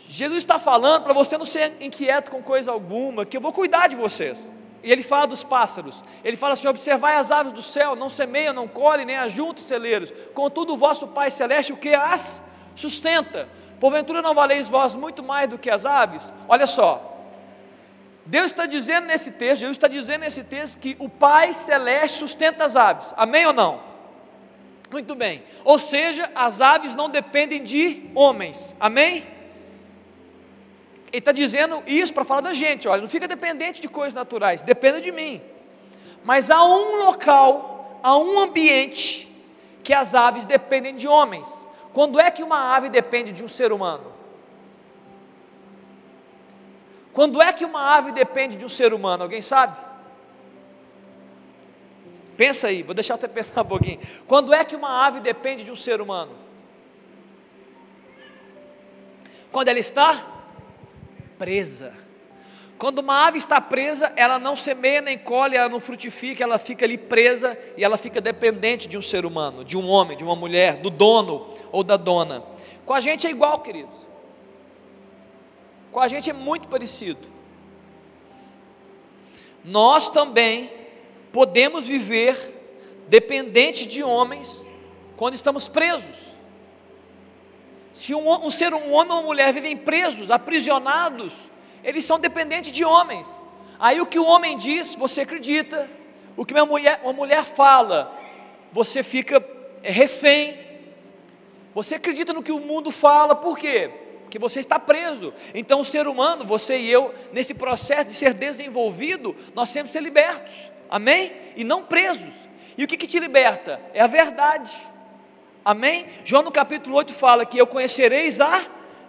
Jesus está falando para você não ser inquieto com coisa alguma, que eu vou cuidar de vocês. E ele fala dos pássaros. Ele fala assim: observai as aves do céu, não semeiam, não colhem, nem ajuntam celeiros. Contudo, o vosso Pai Celeste, o que as sustenta. Porventura não valeis vós muito mais do que as aves? Olha só. Deus está dizendo nesse texto, Jesus está dizendo nesse texto que o Pai Celeste sustenta as aves. Amém ou não? Muito bem. Ou seja, as aves não dependem de homens. Amém? Ele está dizendo isso para falar da gente, olha, não fica dependente de coisas naturais, dependa de mim. Mas há um local, há um ambiente que as aves dependem de homens. Quando é que uma ave depende de um ser humano? Quando é que uma ave depende de um ser humano? Alguém sabe? Pensa aí, vou deixar você pensar um pouquinho. Quando é que uma ave depende de um ser humano? Quando ela está presa. Quando uma ave está presa, ela não semeia nem colhe, ela não frutifica, ela fica ali presa e ela fica dependente de um ser humano, de um homem, de uma mulher, do dono ou da dona. Com a gente é igual, queridos. Com a gente é muito parecido. Nós também podemos viver dependente de homens quando estamos presos. Se um, um ser, um homem ou uma mulher vivem presos, aprisionados, eles são dependentes de homens. Aí o que o homem diz, você acredita. O que uma mulher, uma mulher fala, você fica é, refém. Você acredita no que o mundo fala, por quê? Porque você está preso. Então, o ser humano, você e eu, nesse processo de ser desenvolvido, nós temos que ser libertos. Amém? E não presos. E o que, que te liberta? É a verdade. Amém? João no capítulo 8 fala que eu conhecereis a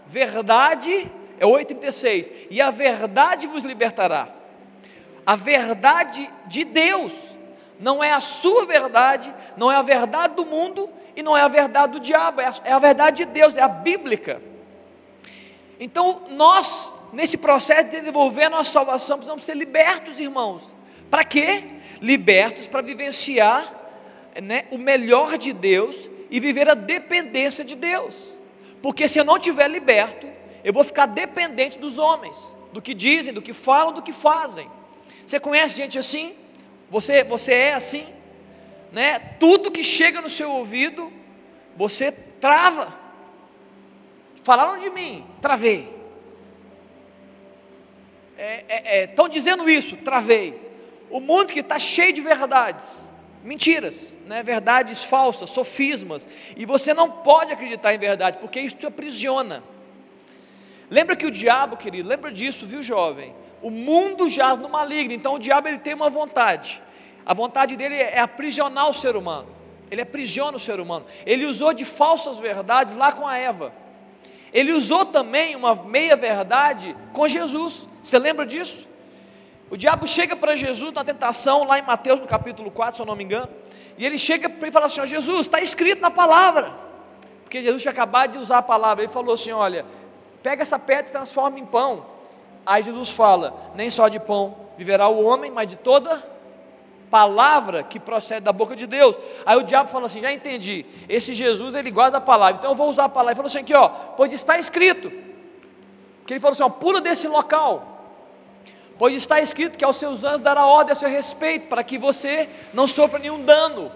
verdade, é 8,36, e a verdade vos libertará. A verdade de Deus, não é a sua verdade, não é a verdade do mundo e não é a verdade do diabo, é a, é a verdade de Deus, é a bíblica. Então, nós, nesse processo de desenvolver a nossa salvação, precisamos ser libertos, irmãos. Para quê? Libertos para vivenciar né, o melhor de Deus e viver a dependência de Deus. Porque se eu não estiver liberto, eu vou ficar dependente dos homens, do que dizem, do que falam, do que fazem. Você conhece gente assim? Você, você é assim? Né? Tudo que chega no seu ouvido, você trava. Falaram de mim, travei. Estão é, é, é, dizendo isso, travei. O mundo que está cheio de verdades, mentiras, né, verdades falsas, sofismas, e você não pode acreditar em verdade, porque isso te aprisiona. Lembra que o diabo, querido, lembra disso, viu, jovem? O mundo jaz no maligno, então o diabo ele tem uma vontade. A vontade dele é aprisionar o ser humano. Ele aprisiona o ser humano. Ele usou de falsas verdades lá com a Eva. Ele usou também uma meia verdade com Jesus. Você lembra disso? O diabo chega para Jesus na tentação, lá em Mateus no capítulo 4, se eu não me engano. E ele chega para e fala assim: ó, Jesus, está escrito na palavra. Porque Jesus tinha acabado de usar a palavra. Ele falou assim: olha, pega essa pedra e transforma em pão. Aí Jesus fala: nem só de pão viverá o homem, mas de toda palavra que procede da boca de Deus. Aí o diabo fala assim: já entendi. Esse Jesus ele guarda a palavra, então eu vou usar a palavra. Ele falou assim: aqui ó, pois está escrito. Que ele falou assim: ó, pula desse local. Pois está escrito que aos seus anjos dará ordem a seu respeito, para que você não sofra nenhum dano.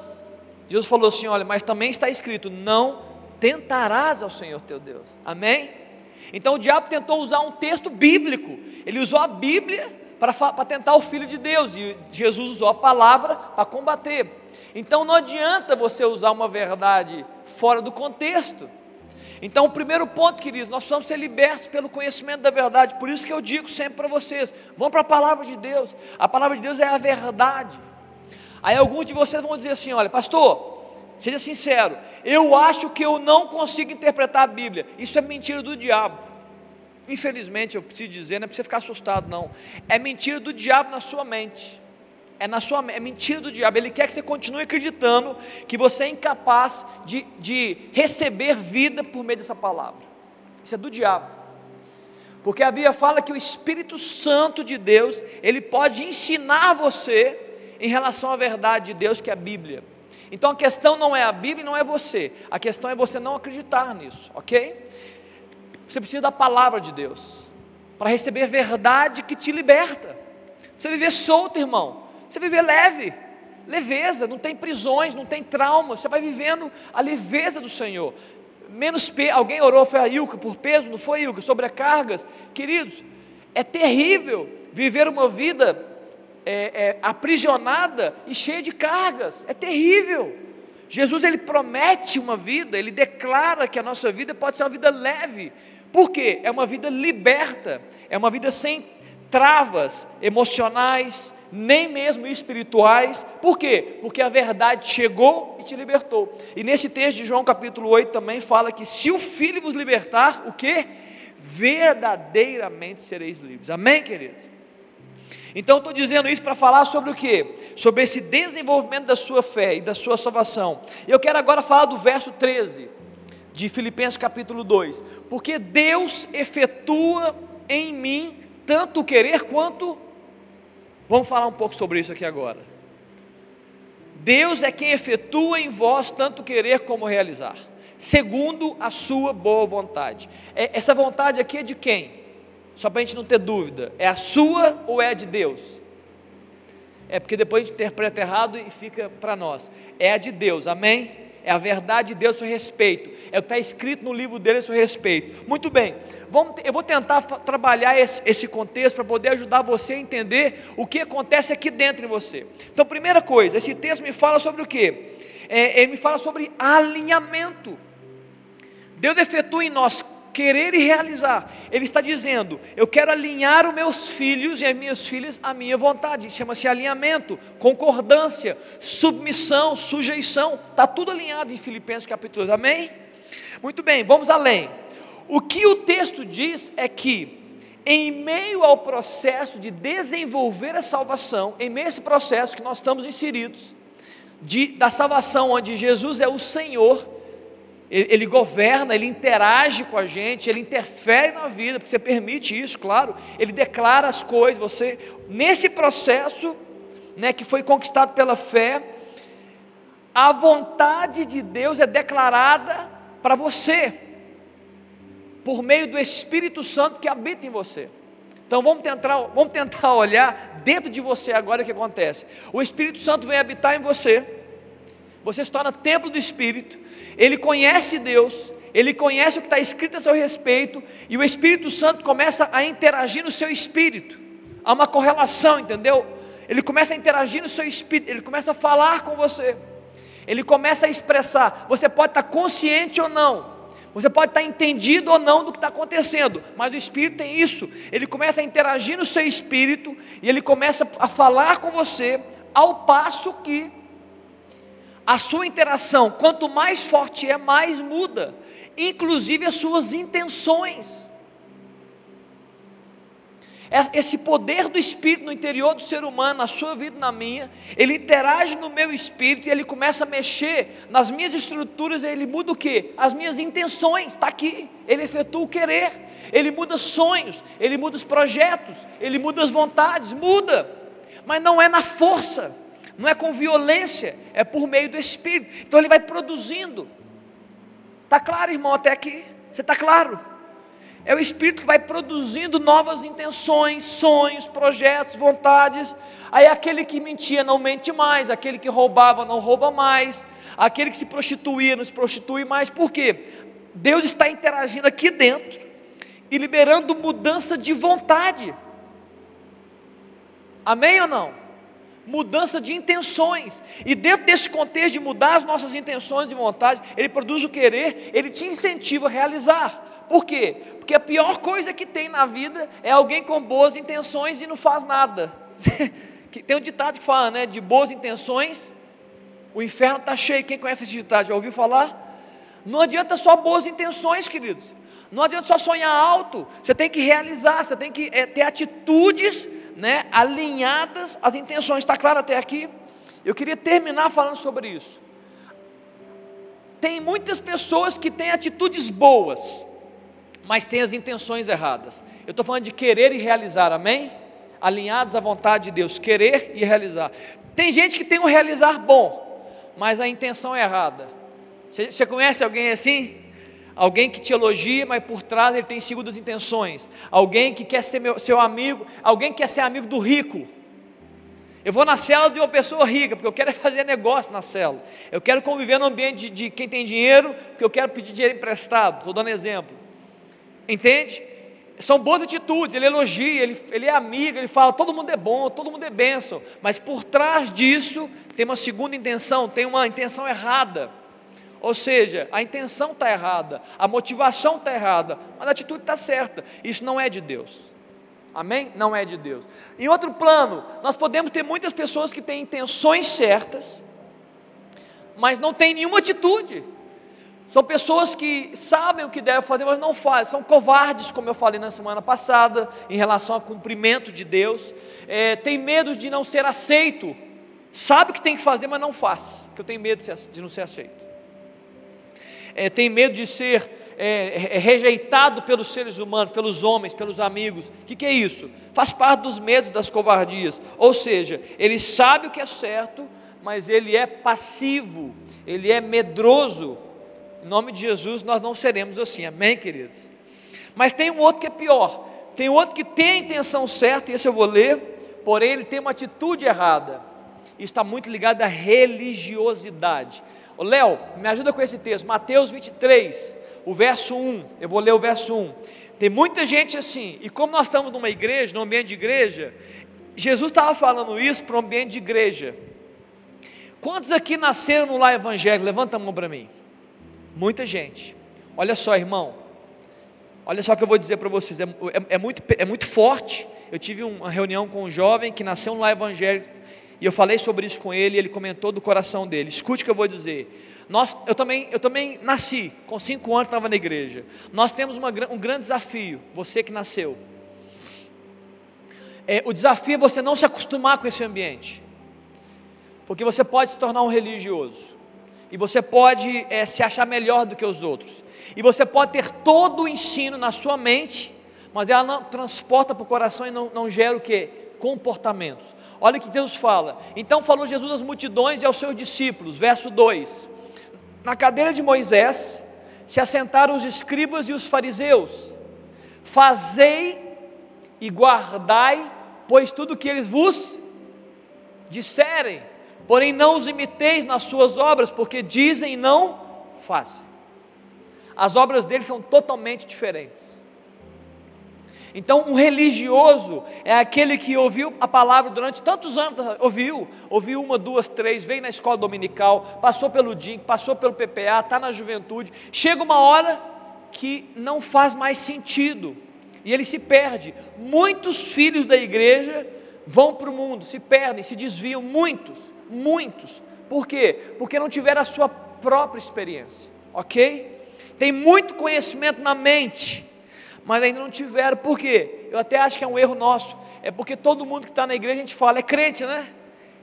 Jesus falou assim: olha, mas também está escrito: não tentarás ao Senhor teu Deus. Amém? Então o diabo tentou usar um texto bíblico, ele usou a Bíblia para, para tentar o Filho de Deus, e Jesus usou a palavra para combater. Então não adianta você usar uma verdade fora do contexto. Então, o primeiro ponto, queridos, nós precisamos ser libertos pelo conhecimento da verdade. Por isso que eu digo sempre para vocês: vão para a palavra de Deus. A palavra de Deus é a verdade. Aí alguns de vocês vão dizer assim: olha, pastor, seja sincero, eu acho que eu não consigo interpretar a Bíblia. Isso é mentira do diabo. Infelizmente, eu preciso dizer, não é para você ficar assustado, não. É mentira do diabo na sua mente é na sua é mentira do diabo. Ele quer que você continue acreditando que você é incapaz de, de receber vida por meio dessa palavra. Isso é do diabo. Porque a Bíblia fala que o Espírito Santo de Deus, ele pode ensinar você em relação à verdade de Deus, que é a Bíblia. Então a questão não é a Bíblia, não é você. A questão é você não acreditar nisso, ok? Você precisa da palavra de Deus para receber verdade que te liberta. Você viver solto, irmão. Você viver leve, leveza, não tem prisões, não tem traumas, você vai vivendo a leveza do Senhor. Menos pe... alguém orou, foi a Ilka, por peso, não foi Ilka, sobrecargas. Queridos, é terrível viver uma vida é, é, aprisionada e cheia de cargas, é terrível. Jesus ele promete uma vida, ele declara que a nossa vida pode ser uma vida leve. Por quê? É uma vida liberta, é uma vida sem travas emocionais, nem mesmo espirituais. Por quê? Porque a verdade chegou e te libertou. E nesse texto de João capítulo 8 também fala que se o Filho vos libertar, o que? Verdadeiramente sereis livres. Amém, querido? Então estou dizendo isso para falar sobre o que? Sobre esse desenvolvimento da sua fé e da sua salvação. Eu quero agora falar do verso 13 de Filipenses capítulo 2. Porque Deus efetua em mim tanto o querer quanto Vamos falar um pouco sobre isso aqui agora. Deus é quem efetua em vós tanto querer como realizar, segundo a sua boa vontade. É, essa vontade aqui é de quem? Só para a gente não ter dúvida, é a sua ou é a de Deus? É porque depois a gente interpreta errado e fica para nós. É a de Deus, amém? É a verdade de Deus a seu respeito, é o que está escrito no livro dele a seu respeito. Muito bem, vamos, eu vou tentar trabalhar esse, esse contexto para poder ajudar você a entender o que acontece aqui dentro de você. Então, primeira coisa, esse texto me fala sobre o que? É, ele me fala sobre alinhamento. Deus efetua em nós querer e realizar. Ele está dizendo: Eu quero alinhar os meus filhos e as minhas filhas à minha vontade. Chama-se alinhamento, concordância, submissão, sujeição. Está tudo alinhado em Filipenses capítulo 2. Amém? Muito bem, vamos além. O que o texto diz é que, em meio ao processo de desenvolver a salvação, em meio a esse processo que nós estamos inseridos, de, da salvação, onde Jesus é o Senhor, ele, governa, ele interage com a gente, ele interfere na vida, porque você permite isso, claro, ele declara as coisas, você, nesse processo, né, que foi conquistado pela fé, a vontade de Deus é declarada para você, por meio do Espírito Santo que habita em você. Então vamos tentar, vamos tentar olhar dentro de você agora o que acontece. O Espírito Santo vem habitar em você, você se torna templo do Espírito, ele conhece Deus, ele conhece o que está escrito a seu respeito, e o Espírito Santo começa a interagir no seu espírito. Há uma correlação, entendeu? Ele começa a interagir no seu espírito, ele começa a falar com você, ele começa a expressar. Você pode estar consciente ou não, você pode estar entendido ou não do que está acontecendo, mas o Espírito tem isso. Ele começa a interagir no seu espírito e ele começa a falar com você, ao passo que a sua interação, quanto mais forte é, mais muda, inclusive as suas intenções. Esse poder do Espírito no interior do ser humano, na sua vida e na minha, ele interage no meu espírito e ele começa a mexer nas minhas estruturas, ele muda o que? As minhas intenções, está aqui, ele efetua o querer, ele muda sonhos, ele muda os projetos, ele muda as vontades, muda, mas não é na força, não é com violência, é por meio do Espírito. Então ele vai produzindo. Está claro, irmão, até aqui? Você está claro? É o Espírito que vai produzindo novas intenções, sonhos, projetos, vontades. Aí aquele que mentia não mente mais, aquele que roubava não rouba mais, aquele que se prostituía não se prostitui mais. Por quê? Deus está interagindo aqui dentro e liberando mudança de vontade. Amém ou não? Mudança de intenções. E dentro desse contexto de mudar as nossas intenções e vontades, ele produz o querer, ele te incentiva a realizar. Por quê? Porque a pior coisa que tem na vida é alguém com boas intenções e não faz nada. tem um ditado que fala, né, de boas intenções, o inferno está cheio. Quem conhece esse ditado? Já ouviu falar? Não adianta só boas intenções, queridos. Não adianta só sonhar alto. Você tem que realizar, você tem que é, ter atitudes né, alinhadas às intenções. Está claro até aqui? Eu queria terminar falando sobre isso. Tem muitas pessoas que têm atitudes boas, mas têm as intenções erradas. Eu estou falando de querer e realizar, amém? Alinhados à vontade de Deus, querer e realizar. Tem gente que tem um realizar bom, mas a intenção é errada. Você conhece alguém assim? Alguém que te elogia, mas por trás ele tem segundas intenções. Alguém que quer ser meu, seu amigo, alguém que quer ser amigo do rico. Eu vou na cela de uma pessoa rica, porque eu quero fazer negócio na cela. Eu quero conviver no ambiente de, de quem tem dinheiro, porque eu quero pedir dinheiro emprestado. Estou dando exemplo. Entende? São boas atitudes, ele elogia, ele, ele é amigo, ele fala, todo mundo é bom, todo mundo é bênção. Mas por trás disso tem uma segunda intenção, tem uma intenção errada. Ou seja, a intenção está errada, a motivação está errada, mas a atitude está certa. Isso não é de Deus. Amém? Não é de Deus. Em outro plano, nós podemos ter muitas pessoas que têm intenções certas, mas não têm nenhuma atitude. São pessoas que sabem o que devem fazer, mas não fazem. São covardes, como eu falei na semana passada, em relação ao cumprimento de Deus. É, tem medo de não ser aceito. Sabe o que tem que fazer, mas não faz. Porque eu tenho medo de não ser aceito é, tem medo de ser é, rejeitado pelos seres humanos, pelos homens, pelos amigos. O que, que é isso? Faz parte dos medos, das covardias. Ou seja, ele sabe o que é certo, mas ele é passivo, ele é medroso. Em nome de Jesus, nós não seremos assim, amém, queridos? Mas tem um outro que é pior. Tem outro que tem a intenção certa, e esse eu vou ler, porém ele tem uma atitude errada. Está muito ligado à religiosidade. Léo, me ajuda com esse texto, Mateus 23, o verso 1. Eu vou ler o verso 1. Tem muita gente assim, e como nós estamos numa igreja, num ambiente de igreja, Jesus estava falando isso para um ambiente de igreja. Quantos aqui nasceram no lar evangélico? Levanta a mão para mim. Muita gente. Olha só, irmão. Olha só o que eu vou dizer para vocês. É, é, é, muito, é muito forte. Eu tive uma reunião com um jovem que nasceu no lar evangélico. E eu falei sobre isso com ele. E ele comentou do coração dele. Escute o que eu vou dizer. Nós, eu, também, eu também nasci. Com cinco anos estava na igreja. Nós temos uma, um grande desafio. Você que nasceu. É, o desafio é você não se acostumar com esse ambiente. Porque você pode se tornar um religioso. E você pode é, se achar melhor do que os outros. E você pode ter todo o ensino na sua mente, mas ela não transporta para o coração e não, não gera o que? Comportamentos. Olha o que Deus fala. Então falou Jesus às multidões e aos seus discípulos, verso 2: Na cadeira de Moisés se assentaram os escribas e os fariseus. Fazei e guardai, pois tudo que eles vos disserem, porém não os imiteis nas suas obras, porque dizem e não fazem. As obras deles são totalmente diferentes. Então, um religioso é aquele que ouviu a palavra durante tantos anos, ouviu, ouviu uma, duas, três, veio na escola dominical, passou pelo DIN, passou pelo PPA, está na juventude. Chega uma hora que não faz mais sentido e ele se perde. Muitos filhos da igreja vão para o mundo, se perdem, se desviam, muitos, muitos. Por quê? Porque não tiveram a sua própria experiência, ok? Tem muito conhecimento na mente, mas ainda não tiveram. Por quê? Eu até acho que é um erro nosso. É porque todo mundo que está na igreja a gente fala, é crente, né?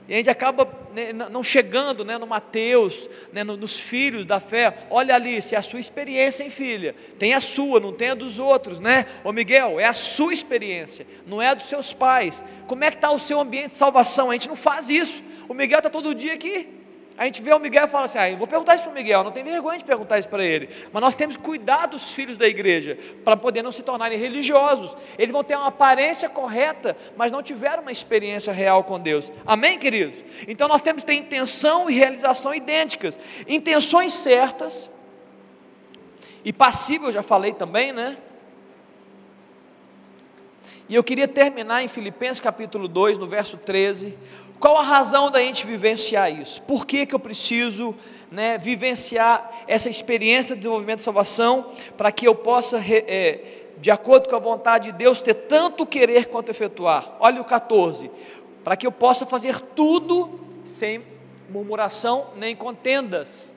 E a gente acaba né, não chegando né, no Mateus, né, nos filhos da fé. Olha ali, se é a sua experiência, hein, filha? Tem a sua, não tem a dos outros, né? Ô Miguel, é a sua experiência, não é a dos seus pais. Como é que está o seu ambiente de salvação? A gente não faz isso. O Miguel está todo dia aqui. A gente vê o Miguel e fala assim: ah, vou perguntar isso para o Miguel, não tem vergonha de perguntar isso para ele. Mas nós temos que cuidar dos filhos da igreja, para poder não se tornarem religiosos. Eles vão ter uma aparência correta, mas não tiveram uma experiência real com Deus. Amém, queridos? Então nós temos que ter intenção e realização idênticas. Intenções certas, e passivo, eu já falei também, né? E eu queria terminar em Filipenses capítulo 2, no verso 13, qual a razão da gente vivenciar isso? Por que, que eu preciso né, vivenciar essa experiência de desenvolvimento de salvação para que eu possa, é, de acordo com a vontade de Deus, ter tanto querer quanto efetuar? Olha o 14: para que eu possa fazer tudo sem murmuração nem contendas.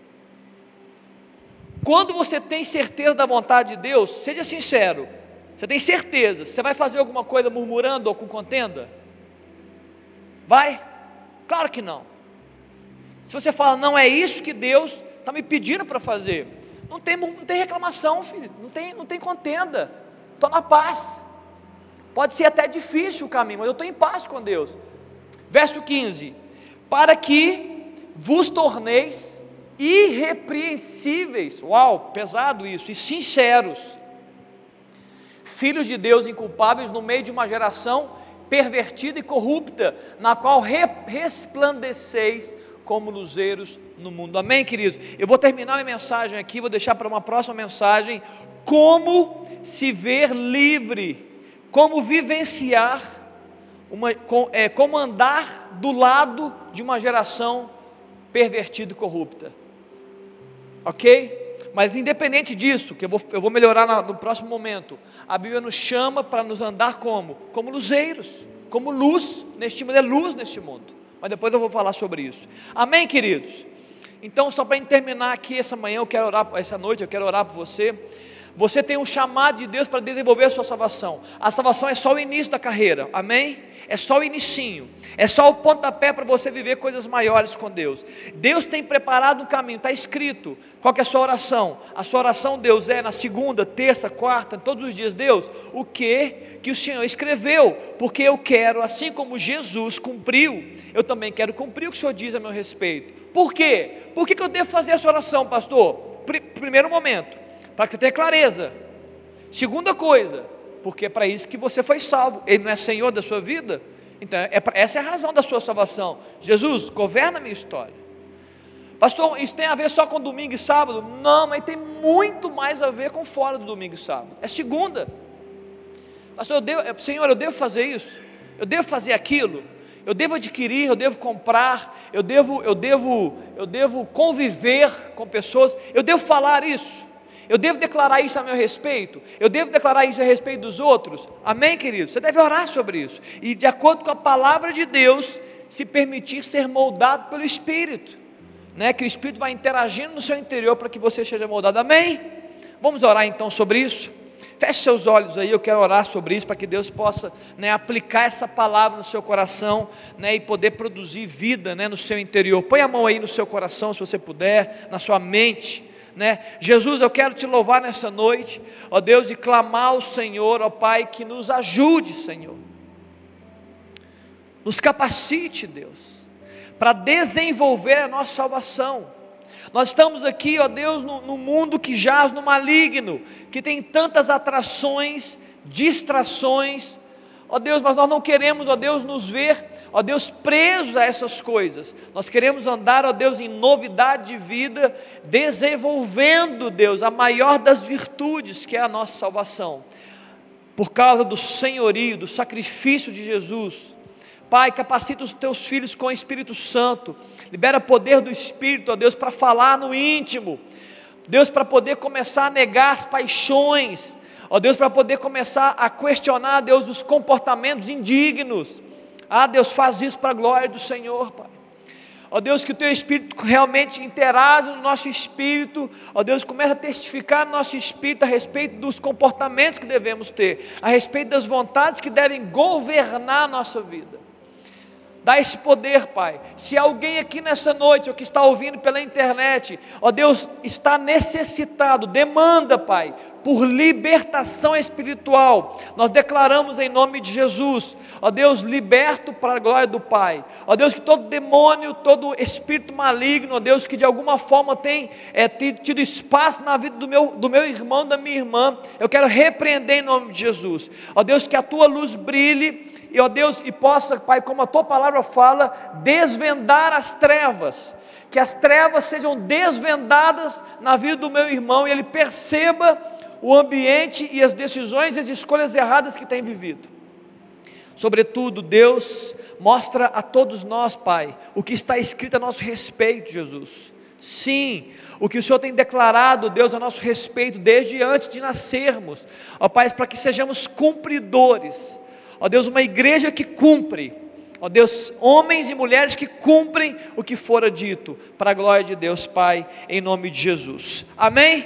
Quando você tem certeza da vontade de Deus, seja sincero, você tem certeza, você vai fazer alguma coisa murmurando ou com contenda? Vai? Claro que não. Se você fala, não é isso que Deus está me pedindo para fazer, não tem, não tem reclamação, filho, não tem, não tem contenda, estou na paz. Pode ser até difícil o caminho, mas eu estou em paz com Deus. Verso 15: Para que vos torneis irrepreensíveis, uau, pesado isso, e sinceros, filhos de Deus inculpáveis no meio de uma geração pervertida e corrupta, na qual resplandeceis como luzeiros no mundo. Amém, queridos? Eu vou terminar minha mensagem aqui, vou deixar para uma próxima mensagem. Como se ver livre, como vivenciar, uma, é, como andar do lado de uma geração pervertida e corrupta. Ok? Mas independente disso, que eu vou, eu vou melhorar no, no próximo momento, a Bíblia nos chama para nos andar como? Como luzeiros, como luz neste mundo, é luz neste mundo. Mas depois eu vou falar sobre isso. Amém, queridos? Então, só para terminar aqui essa manhã, eu quero orar, essa noite, eu quero orar por você. Você tem um chamado de Deus para desenvolver a sua salvação. A salvação é só o início da carreira, amém? É só o inicinho, é só o pontapé para você viver coisas maiores com Deus. Deus tem preparado um caminho, está escrito. Qual é a sua oração? A sua oração, Deus, é na segunda, terça, quarta, todos os dias, Deus, o que que o Senhor escreveu? Porque eu quero, assim como Jesus cumpriu, eu também quero cumprir o que o Senhor diz a meu respeito. Por quê? Por que, que eu devo fazer essa oração, pastor? Pr primeiro momento, para que você tenha clareza. Segunda coisa, porque é para isso que você foi salvo. Ele não é Senhor da sua vida? Então, é pra, essa é a razão da sua salvação. Jesus, governa a minha história. Pastor, isso tem a ver só com domingo e sábado? Não, mas tem muito mais a ver com fora do domingo e sábado. É segunda. Pastor, eu devo, Senhor, eu devo fazer isso? Eu devo fazer aquilo? Eu devo adquirir, eu devo comprar, eu devo, eu devo, eu devo conviver com pessoas, eu devo falar isso. Eu devo declarar isso a meu respeito? Eu devo declarar isso a respeito dos outros? Amém, querido? Você deve orar sobre isso. E de acordo com a palavra de Deus, se permitir ser moldado pelo Espírito. Né? Que o Espírito vai interagindo no seu interior para que você seja moldado. Amém? Vamos orar então sobre isso? Feche seus olhos aí, eu quero orar sobre isso para que Deus possa né, aplicar essa palavra no seu coração né, e poder produzir vida né, no seu interior. Põe a mão aí no seu coração, se você puder, na sua mente. Né? Jesus, eu quero te louvar nessa noite, ó Deus, e clamar ao Senhor, ó Pai, que nos ajude, Senhor. Nos capacite, Deus, para desenvolver a nossa salvação nós estamos aqui, ó Deus, no, no mundo que jaz no maligno, que tem tantas atrações, distrações, ó Deus, mas nós não queremos, ó Deus, nos ver, ó Deus, presos a essas coisas. Nós queremos andar, ó Deus, em novidade de vida, desenvolvendo, Deus, a maior das virtudes, que é a nossa salvação. Por causa do senhorio, do sacrifício de Jesus, Pai, capacita os teus filhos com o Espírito Santo, libera poder do Espírito, ó Deus, para falar no íntimo, Deus, para poder começar a negar as paixões, ó Deus, para poder começar a questionar, Deus, os comportamentos indignos. Ah, Deus, faz isso para a glória do Senhor, Pai. Ó Deus, que o Teu Espírito realmente interaja no nosso espírito, ó Deus, começa a testificar no nosso espírito a respeito dos comportamentos que devemos ter, a respeito das vontades que devem governar a nossa vida. Dá esse poder, Pai. Se alguém aqui nessa noite, ou que está ouvindo pela internet, ó Deus, está necessitado, demanda, Pai, por libertação espiritual, nós declaramos em nome de Jesus, ó Deus, liberto para a glória do Pai. Ó Deus, que todo demônio, todo espírito maligno, ó Deus, que de alguma forma tem é, tido espaço na vida do meu, do meu irmão, da minha irmã, eu quero repreender em nome de Jesus. Ó Deus, que a tua luz brilhe e ó Deus, e possa, Pai, como a tua palavra fala, desvendar as trevas, que as trevas sejam desvendadas na vida do meu irmão e ele perceba o ambiente e as decisões e as escolhas erradas que tem vivido. Sobretudo, Deus mostra a todos nós, Pai, o que está escrito a nosso respeito, Jesus. Sim, o que o Senhor tem declarado, Deus, a nosso respeito, desde antes de nascermos, ó Pai, para que sejamos cumpridores Ó Deus, uma igreja que cumpre. Ó Deus, homens e mulheres que cumprem o que fora dito, para a glória de Deus, Pai, em nome de Jesus. Amém?